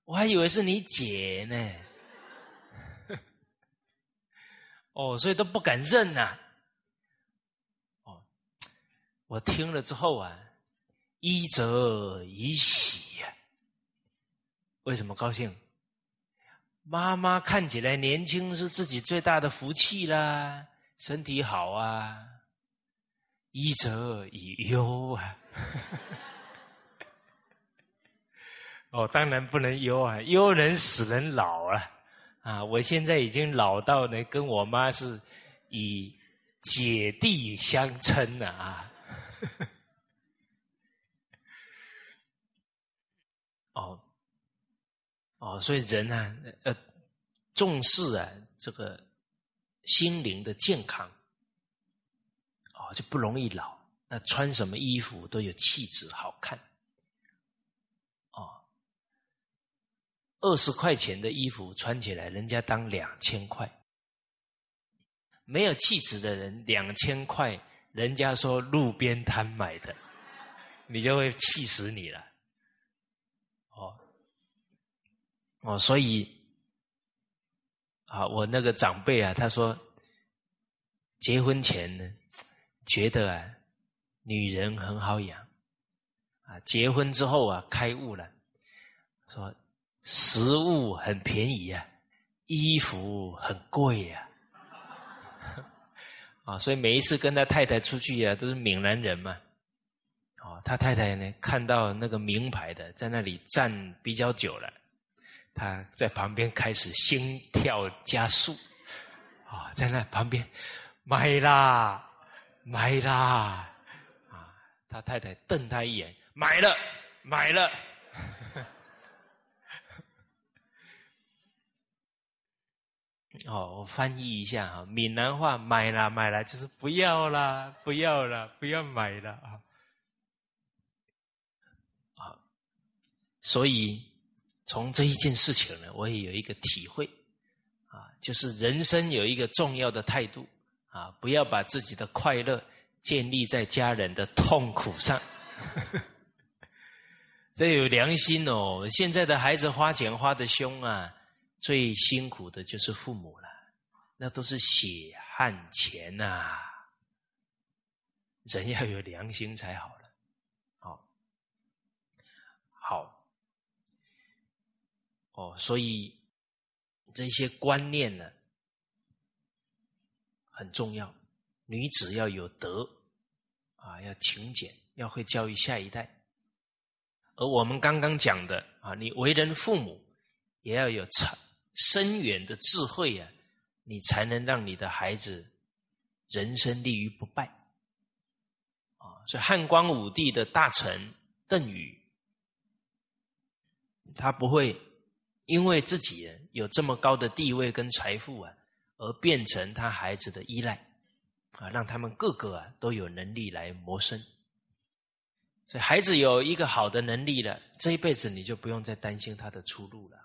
我还以为是你姐呢。”哦，所以都不敢认呐。哦，我听了之后啊，一则以喜呀。为什么高兴？妈妈看起来年轻是自己最大的福气啦。身体好啊，一则以忧啊。哦，当然不能忧啊，忧人使人老啊。啊，我现在已经老到呢，跟我妈是以姐弟相称了啊。哦，哦，所以人啊，呃，重视啊，这个。心灵的健康，哦，就不容易老。那穿什么衣服都有气质，好看。哦，二十块钱的衣服穿起来，人家当两千块。没有气质的人，两千块，人家说路边摊买的，你就会气死你了。哦，哦，所以。啊，我那个长辈啊，他说，结婚前呢，觉得啊，女人很好养，啊，结婚之后啊，开悟了，说食物很便宜啊，衣服很贵呀，啊，所以每一次跟他太太出去啊，都是闽南人嘛，哦，他太太呢，看到那个名牌的在那里站比较久了。他在旁边开始心跳加速，啊，在那旁边买啦，买啦，啊，他太太瞪他一眼，买了，买了。哦，我翻译一下哈，闽南话买啦买啦就是不要啦，不要了，不要买了啊，啊，所以。从这一件事情呢，我也有一个体会，啊，就是人生有一个重要的态度，啊，不要把自己的快乐建立在家人的痛苦上。这有良心哦！现在的孩子花钱花的凶啊，最辛苦的就是父母了，那都是血汗钱呐。人要有良心才好了，好，好。哦，所以这些观念呢很重要。女子要有德啊，要勤俭，要会教育下一代。而我们刚刚讲的啊，你为人父母也要有长深远的智慧啊，你才能让你的孩子人生立于不败。啊，所以汉光武帝的大臣邓禹，他不会。因为自己有这么高的地位跟财富啊，而变成他孩子的依赖啊，让他们个个啊都有能力来谋生。所以孩子有一个好的能力了，这一辈子你就不用再担心他的出路了。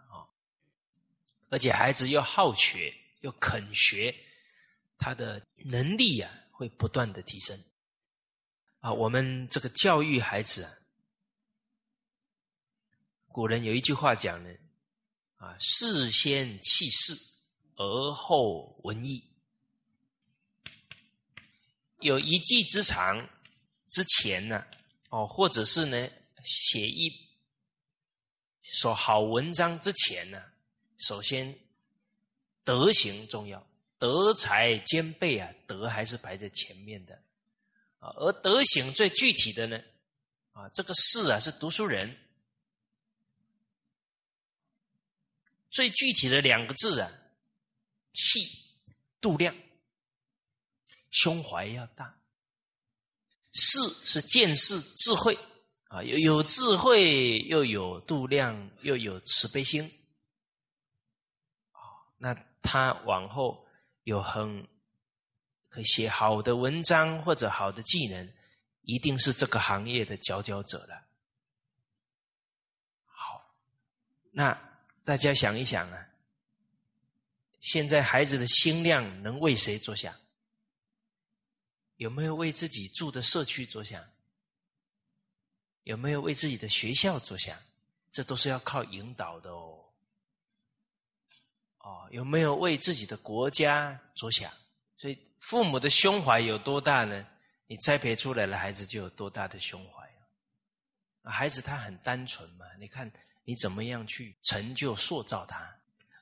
而且孩子又好学又肯学，他的能力啊会不断的提升。啊，我们这个教育孩子啊，古人有一句话讲呢。啊，事先弃事，而后文艺。有一技之长之前呢，哦，或者是呢，写一首好文章之前呢，首先德行重要，德才兼备啊，德还是排在前面的啊。而德行最具体的呢，啊，这个士啊是读书人。最具体的两个字啊，气度量，胸怀要大。士是见识智慧啊，有有智慧，又有度量，又有慈悲心。那他往后有很可写好的文章或者好的技能，一定是这个行业的佼佼者了。好，那。大家想一想啊，现在孩子的心量能为谁着想？有没有为自己住的社区着想？有没有为自己的学校着想？这都是要靠引导的哦。哦，有没有为自己的国家着想？所以父母的胸怀有多大呢？你栽培出来的孩子就有多大的胸怀。孩子他很单纯嘛，你看你怎么样去成就塑造他？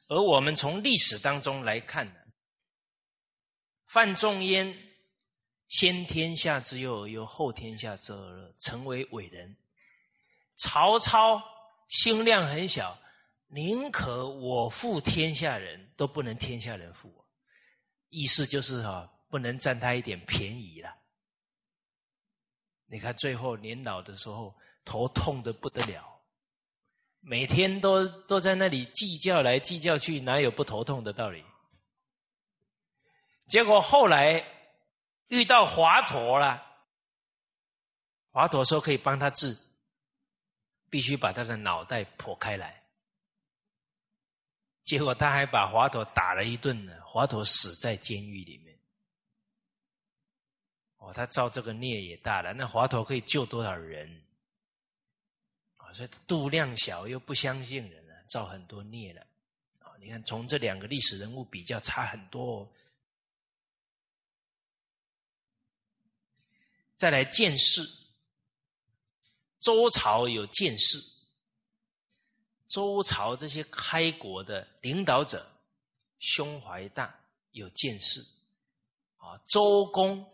而我们从历史当中来看呢，范仲淹先天下之忧而忧，后天下之而乐，成为伟人。曹操心量很小，宁可我负天下人，都不能天下人负我。意思就是哈，不能占他一点便宜了。你看最后年老的时候。头痛的不得了，每天都都在那里计较来计较去，哪有不头痛的道理？结果后来遇到华佗了，华佗说可以帮他治，必须把他的脑袋剖开来。结果他还把华佗打了一顿呢，华佗死在监狱里面。哦，他造这个孽也大了，那华佗可以救多少人？啊所以度量小又不相信人啊，造很多孽了啊！你看，从这两个历史人物比较，差很多。再来见识，周朝有见识，周朝这些开国的领导者胸怀大，有见识啊。周公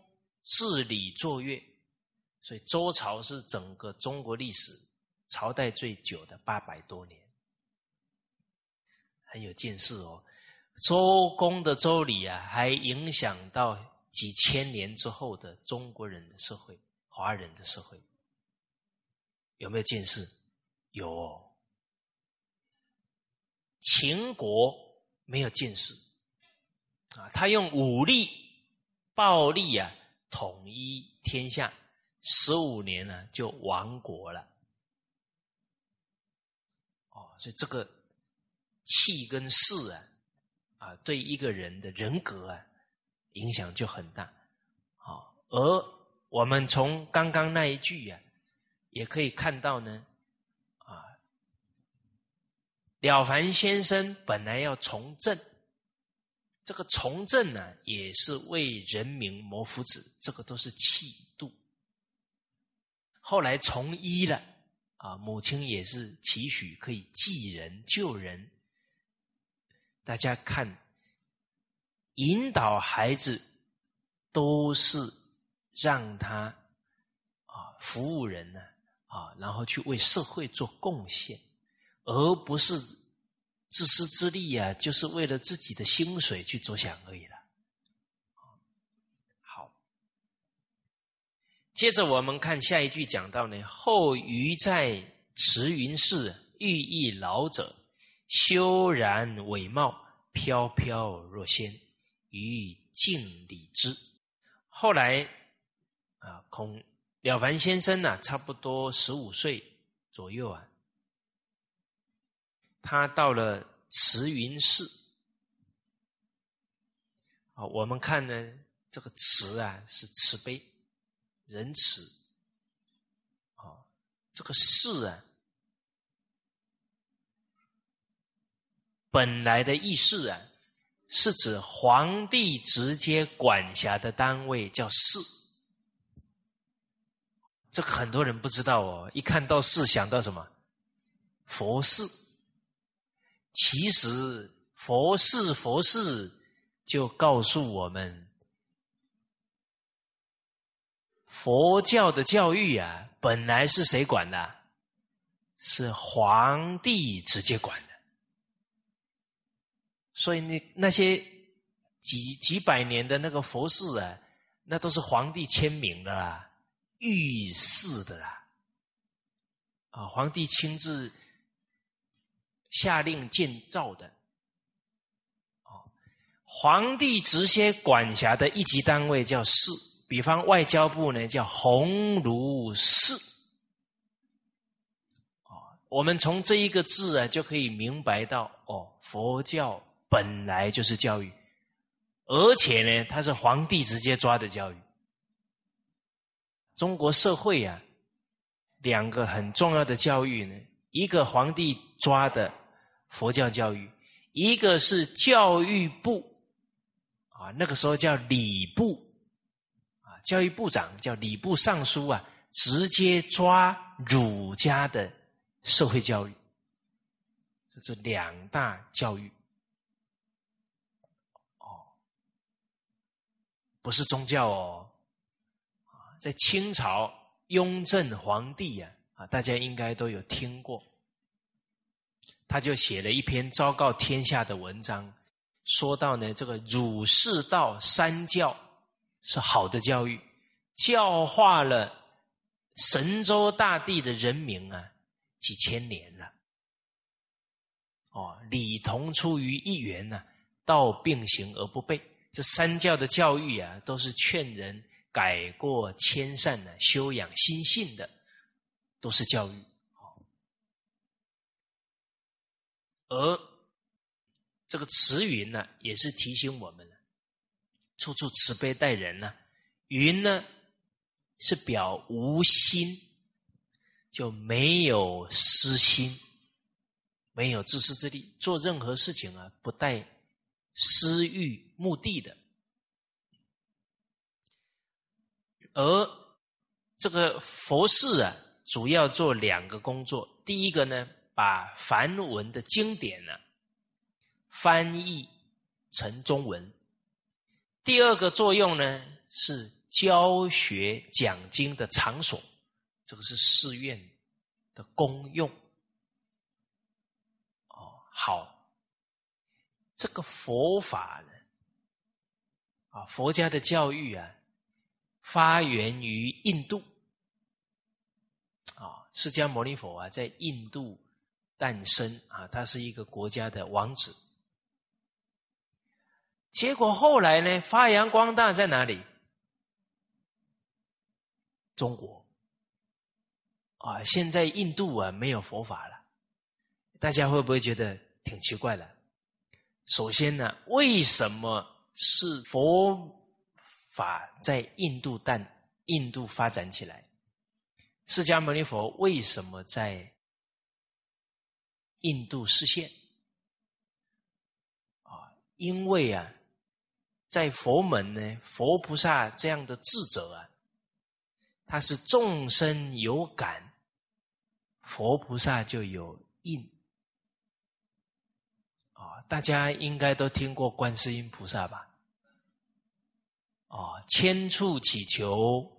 治理作乐，所以周朝是整个中国历史。朝代最久的八百多年，很有见识哦。周公的周礼啊，还影响到几千年之后的中国人的社会、华人的社会，有没有见识？有。秦国没有见识啊，他用武力、暴力啊统一天下，十五年呢就亡国了。哦所以这个气跟势啊，啊，对一个人的人格啊，影响就很大。好，而我们从刚刚那一句啊，也可以看到呢，了凡先生本来要从政，这个从政呢，也是为人民谋福祉，这个都是气度。后来从医了。啊，母亲也是期许可以济人救人。大家看，引导孩子都是让他啊服务人呢啊，然后去为社会做贡献，而不是自私自利啊，就是为了自己的薪水去着想而已了。好接着我们看下一句，讲到呢，后余在慈云寺寓意老者，修然伟貌，飘飘若仙，于敬礼之。后来啊，孔了凡先生呢，差不多十五岁左右啊，他到了慈云寺。啊，我们看呢，这个慈啊，是慈悲。仁慈，啊，这个寺啊，本来的意思啊，是指皇帝直接管辖的单位叫寺。这个很多人不知道哦，一看到寺想到什么？佛事。其实佛事佛事就告诉我们。佛教的教育啊，本来是谁管的？是皇帝直接管的。所以你那些几几百年的那个佛事啊，那都是皇帝签名的啦，御赐的啦。啊，皇帝亲自下令建造的。哦，皇帝直接管辖的一级单位叫寺。比方外交部呢，叫鸿胪寺。哦，我们从这一个字啊，就可以明白到，哦，佛教本来就是教育，而且呢，它是皇帝直接抓的教育，中国社会啊，两个很重要的教育呢，一个皇帝抓的佛教教育，一个是教育部啊，那个时候叫礼部啊，教育部长叫礼部尚书啊，直接抓儒家的社会教育，这是两大教育哦。不是宗教哦，在清朝雍正皇帝呀，啊，大家应该都有听过，他就写了一篇昭告天下的文章，说到呢，这个儒释道三教是好的教育，教化了神州大地的人民啊，几千年了，哦，理同出于一源呢，道并行而不悖。这三教的教育啊，都是劝人改过迁善的、修养心性的，都是教育。而这个慈云呢，也是提醒我们处处慈悲待人呢。云呢，是表无心，就没有私心，没有自私自利，做任何事情啊，不带。私欲目的的，而这个佛事啊，主要做两个工作。第一个呢，把梵文的经典呢翻译成中文；第二个作用呢，是教学讲经的场所，这个是寺院的功用。哦，好。这个佛法呢，啊，佛家的教育啊，发源于印度，啊，释迦牟尼佛啊，在印度诞生啊，他是一个国家的王子。结果后来呢，发扬光大在哪里？中国，啊，现在印度啊没有佛法了，大家会不会觉得挺奇怪的？首先呢，为什么是佛法在印度诞、印度发展起来？释迦牟尼佛为什么在印度实现？啊，因为啊，在佛门呢，佛菩萨这样的智者啊，他是众生有感，佛菩萨就有应。大家应该都听过观世音菩萨吧？哦，千处祈求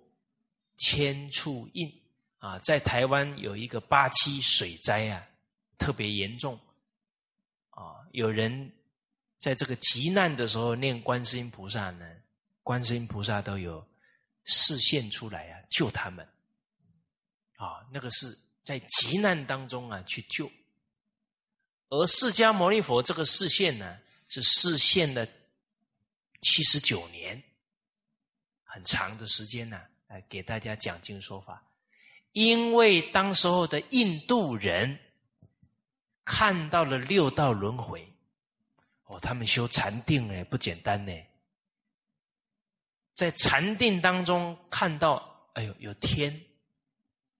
千处应啊！在台湾有一个八七水灾啊，特别严重啊！有人在这个急难的时候念观世音菩萨呢，观世音菩萨都有示现出来啊，救他们啊！那个是在急难当中啊去救。而释迦牟尼佛这个视线呢，是视线了七十九年，很长的时间呢，来给大家讲经说法。因为当时候的印度人看到了六道轮回，哦，他们修禅定呢不简单呢，在禅定当中看到，哎呦，有天，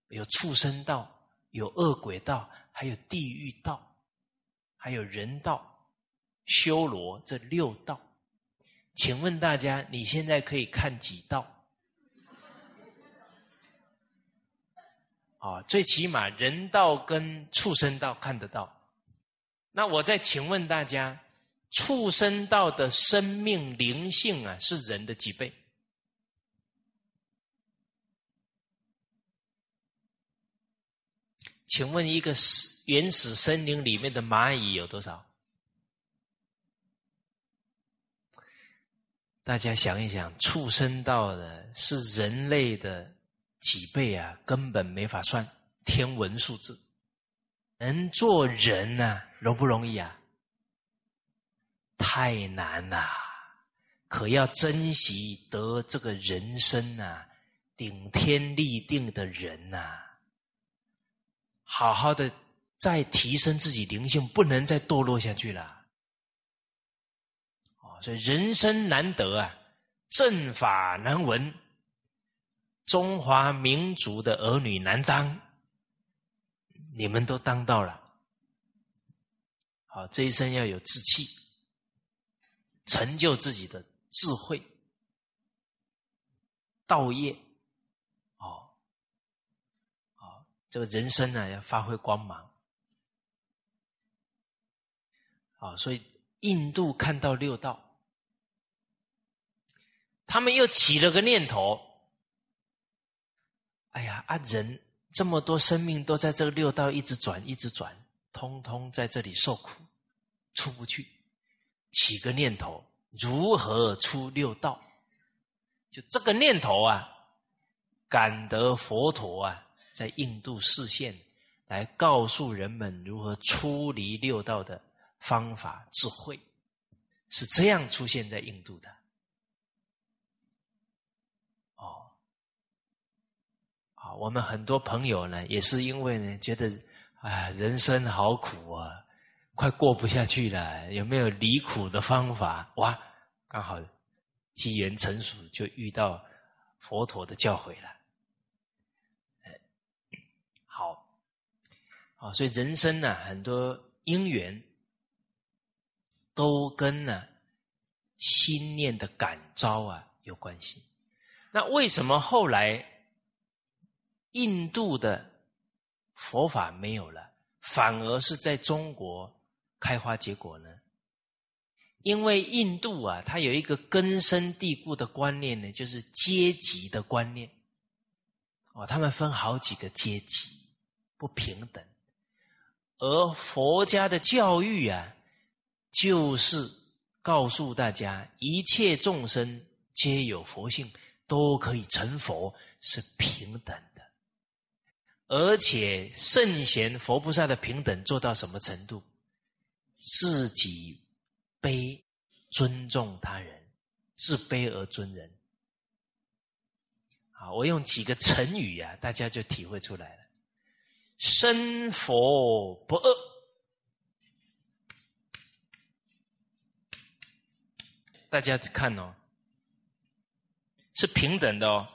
有畜生道，有恶鬼道，还有地狱道。还有人道、修罗这六道，请问大家，你现在可以看几道？啊，最起码人道跟畜生道看得到。那我再请问大家，畜生道的生命灵性啊，是人的几倍？请问一个原始森林里面的蚂蚁有多少？大家想一想，畜生道的是人类的几倍啊？根本没法算，天文数字。能做人呢，容不容易啊？太难了！可要珍惜得这个人生啊，顶天立地的人呐！好好的再提升自己灵性，不能再堕落下去了。哦，所以人生难得啊，正法难闻，中华民族的儿女难当，你们都当到了。啊，这一生要有志气，成就自己的智慧、道业。哦，啊，这个人生呢要发挥光芒。啊，所以印度看到六道，他们又起了个念头：哎呀，啊，人这么多生命都在这个六道一直转，一直转，通通在这里受苦，出不去。起个念头，如何出六道？就这个念头啊，感得佛陀啊，在印度示现，来告诉人们如何出离六道的。方法智慧是这样出现在印度的哦，啊，我们很多朋友呢，也是因为呢，觉得啊，人生好苦啊，快过不下去了，有没有离苦的方法？哇，刚好机缘成熟，就遇到佛陀的教诲了。好，好，所以人生呢，很多因缘。都跟呢心念的感召啊有关系。那为什么后来印度的佛法没有了，反而是在中国开花结果呢？因为印度啊，它有一个根深蒂固的观念呢，就是阶级的观念。哦，他们分好几个阶级，不平等。而佛家的教育啊。就是告诉大家，一切众生皆有佛性，都可以成佛，是平等的。而且圣贤佛菩萨的平等做到什么程度？自己卑，尊重他人；自卑而尊人。好，我用几个成语啊，大家就体会出来了：生佛不恶。大家看哦，是平等的哦。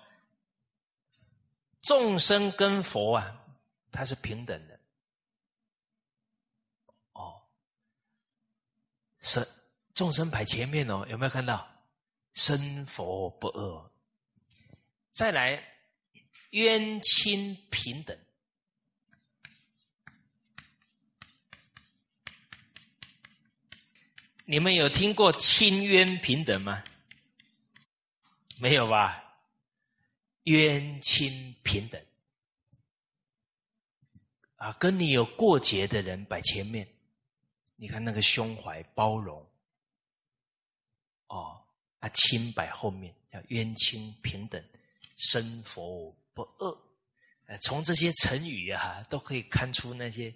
众生跟佛啊，它是平等的。哦，是众生排前面哦，有没有看到？生佛不恶，再来冤亲平等。你们有听过亲冤平等吗？没有吧？冤亲平等啊，跟你有过节的人摆前面，你看那个胸怀包容哦，啊清白后面，叫冤亲平等，生佛不恶。呃从这些成语啊，都可以看出那些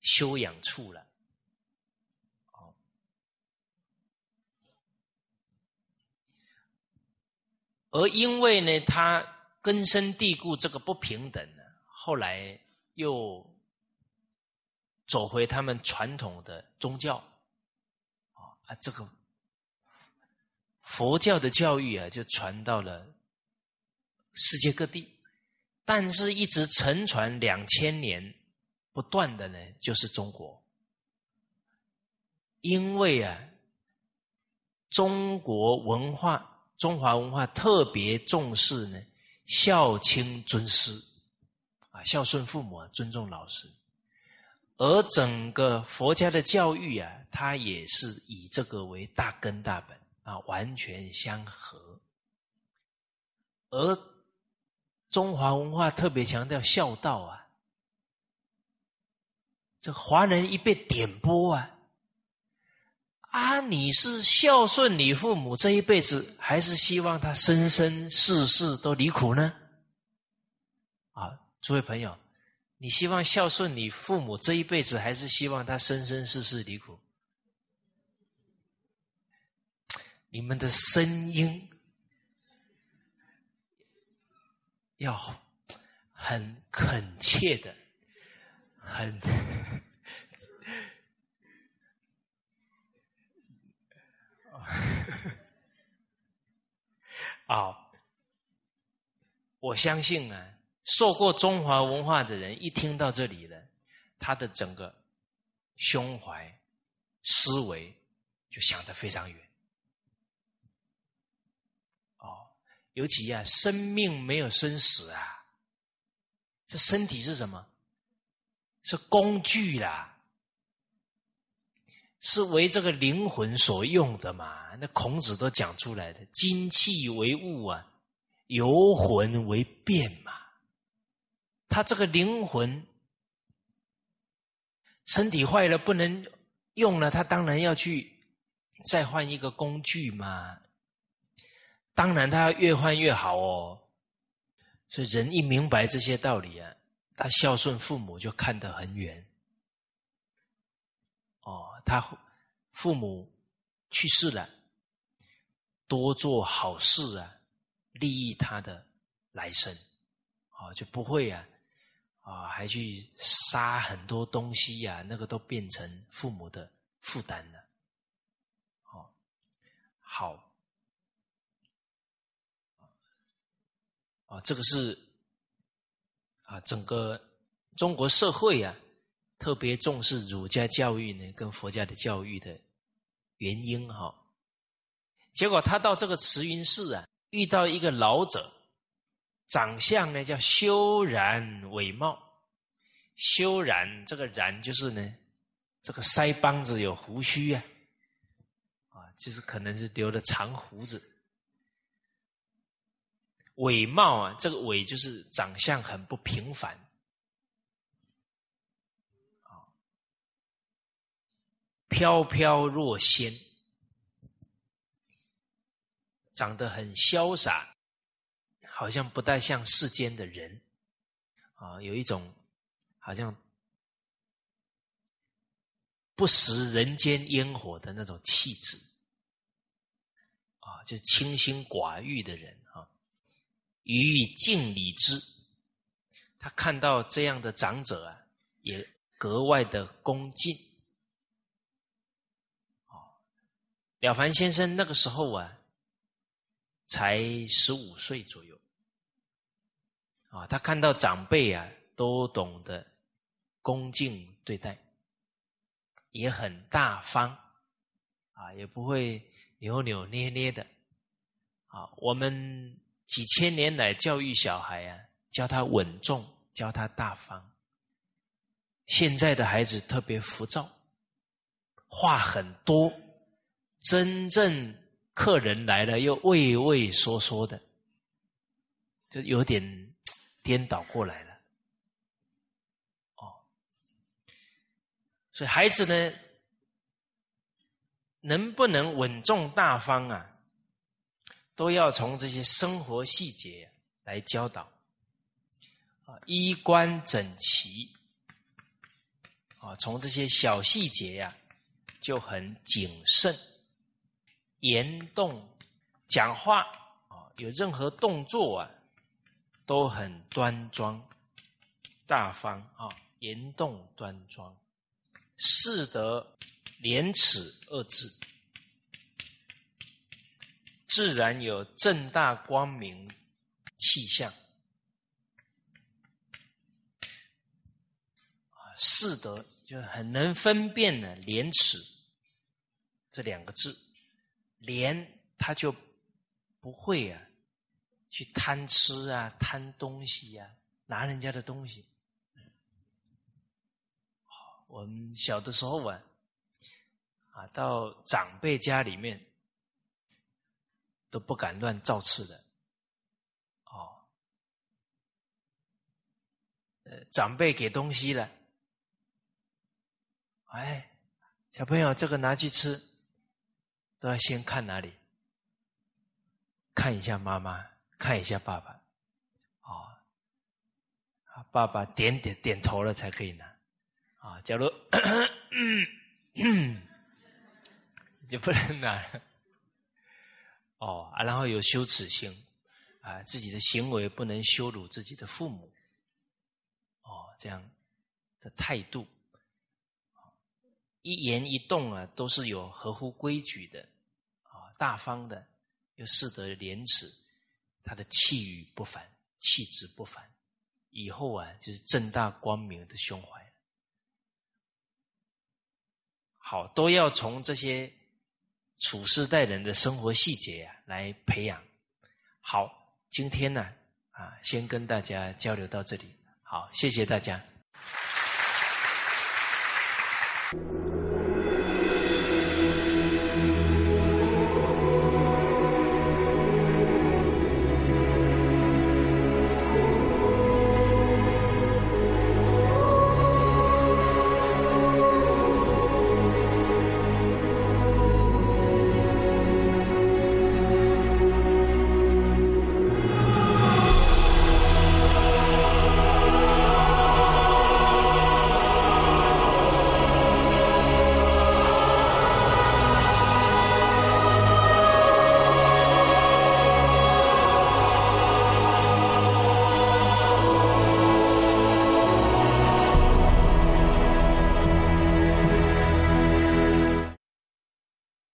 修养处了。而因为呢，他根深蒂固这个不平等呢，后来又走回他们传统的宗教，啊啊，这个佛教的教育啊，就传到了世界各地，但是一直沉传两千年不断的呢，就是中国，因为啊，中国文化。中华文化特别重视呢，孝亲尊师，啊，孝顺父母，尊重老师。而整个佛家的教育啊，它也是以这个为大根大本啊，完全相合。而中华文化特别强调孝道啊，这华人一被点拨啊。啊，你是孝顺你父母这一辈子，还是希望他生生世世都离苦呢？啊，诸位朋友，你希望孝顺你父母这一辈子，还是希望他生生世世离苦？你们的声音要很恳切的，很。啊，我相信啊，受过中华文化的人一听到这里了，他的整个胸怀、思维就想得非常远。哦，尤其啊，生命没有生死啊，这身体是什么？是工具啦，是为这个灵魂所用的嘛？那孔子都讲出来的，精气为物啊。由魂为变嘛，他这个灵魂身体坏了不能用了，他当然要去再换一个工具嘛。当然他要越换越好哦。所以人一明白这些道理啊，他孝顺父母就看得很远。哦，他父母去世了，多做好事啊。利益他的来生，啊，就不会啊，啊，还去杀很多东西呀，那个都变成父母的负担了。哦，好，啊，这个是啊，整个中国社会啊，特别重视儒家教育呢，跟佛家的教育的原因哈。结果他到这个慈云寺啊。遇到一个老者，长相呢叫修然伟貌，修然这个然就是呢，这个腮帮子有胡须啊，啊，就是可能是留了长胡子。伟貌啊，这个伟就是长相很不平凡，啊，飘飘若仙。长得很潇洒，好像不太像世间的人，啊，有一种好像不食人间烟火的那种气质，啊，就清心寡欲的人啊，予以敬礼之。他看到这样的长者啊，也格外的恭敬。啊，了凡先生那个时候啊。才十五岁左右，啊，他看到长辈啊都懂得恭敬对待，也很大方，啊，也不会扭扭捏捏的，啊，我们几千年来教育小孩啊，教他稳重，教他大方。现在的孩子特别浮躁，话很多，真正。客人来了，又畏畏缩缩的，就有点颠倒过来了。哦，所以孩子呢，能不能稳重大方啊，都要从这些生活细节来教导。啊，衣冠整齐，啊，从这些小细节呀，就很谨慎。言动、讲话啊，有任何动作啊，都很端庄、大方啊。言动端庄，是得廉耻二字，自然有正大光明气象啊。是得就很能分辨呢，廉耻这两个字。廉他就不会啊，去贪吃啊，贪东西呀，拿人家的东西。我们小的时候啊，啊，到长辈家里面都不敢乱造次的。哦，呃，长辈给东西了，哎，小朋友，这个拿去吃。都要先看哪里？看一下妈妈，看一下爸爸，啊，爸爸点点点头了才可以拿，啊，假如 就不能拿，哦啊，然后有羞耻心，啊，自己的行为不能羞辱自己的父母，哦，这样的态度。一言一动啊，都是有合乎规矩的，啊，大方的，又适得廉耻，他的气宇不凡，气质不凡，以后啊就是正大光明的胸怀。好，都要从这些处事待人的生活细节啊来培养。好，今天呢啊，先跟大家交流到这里。好，谢谢大家。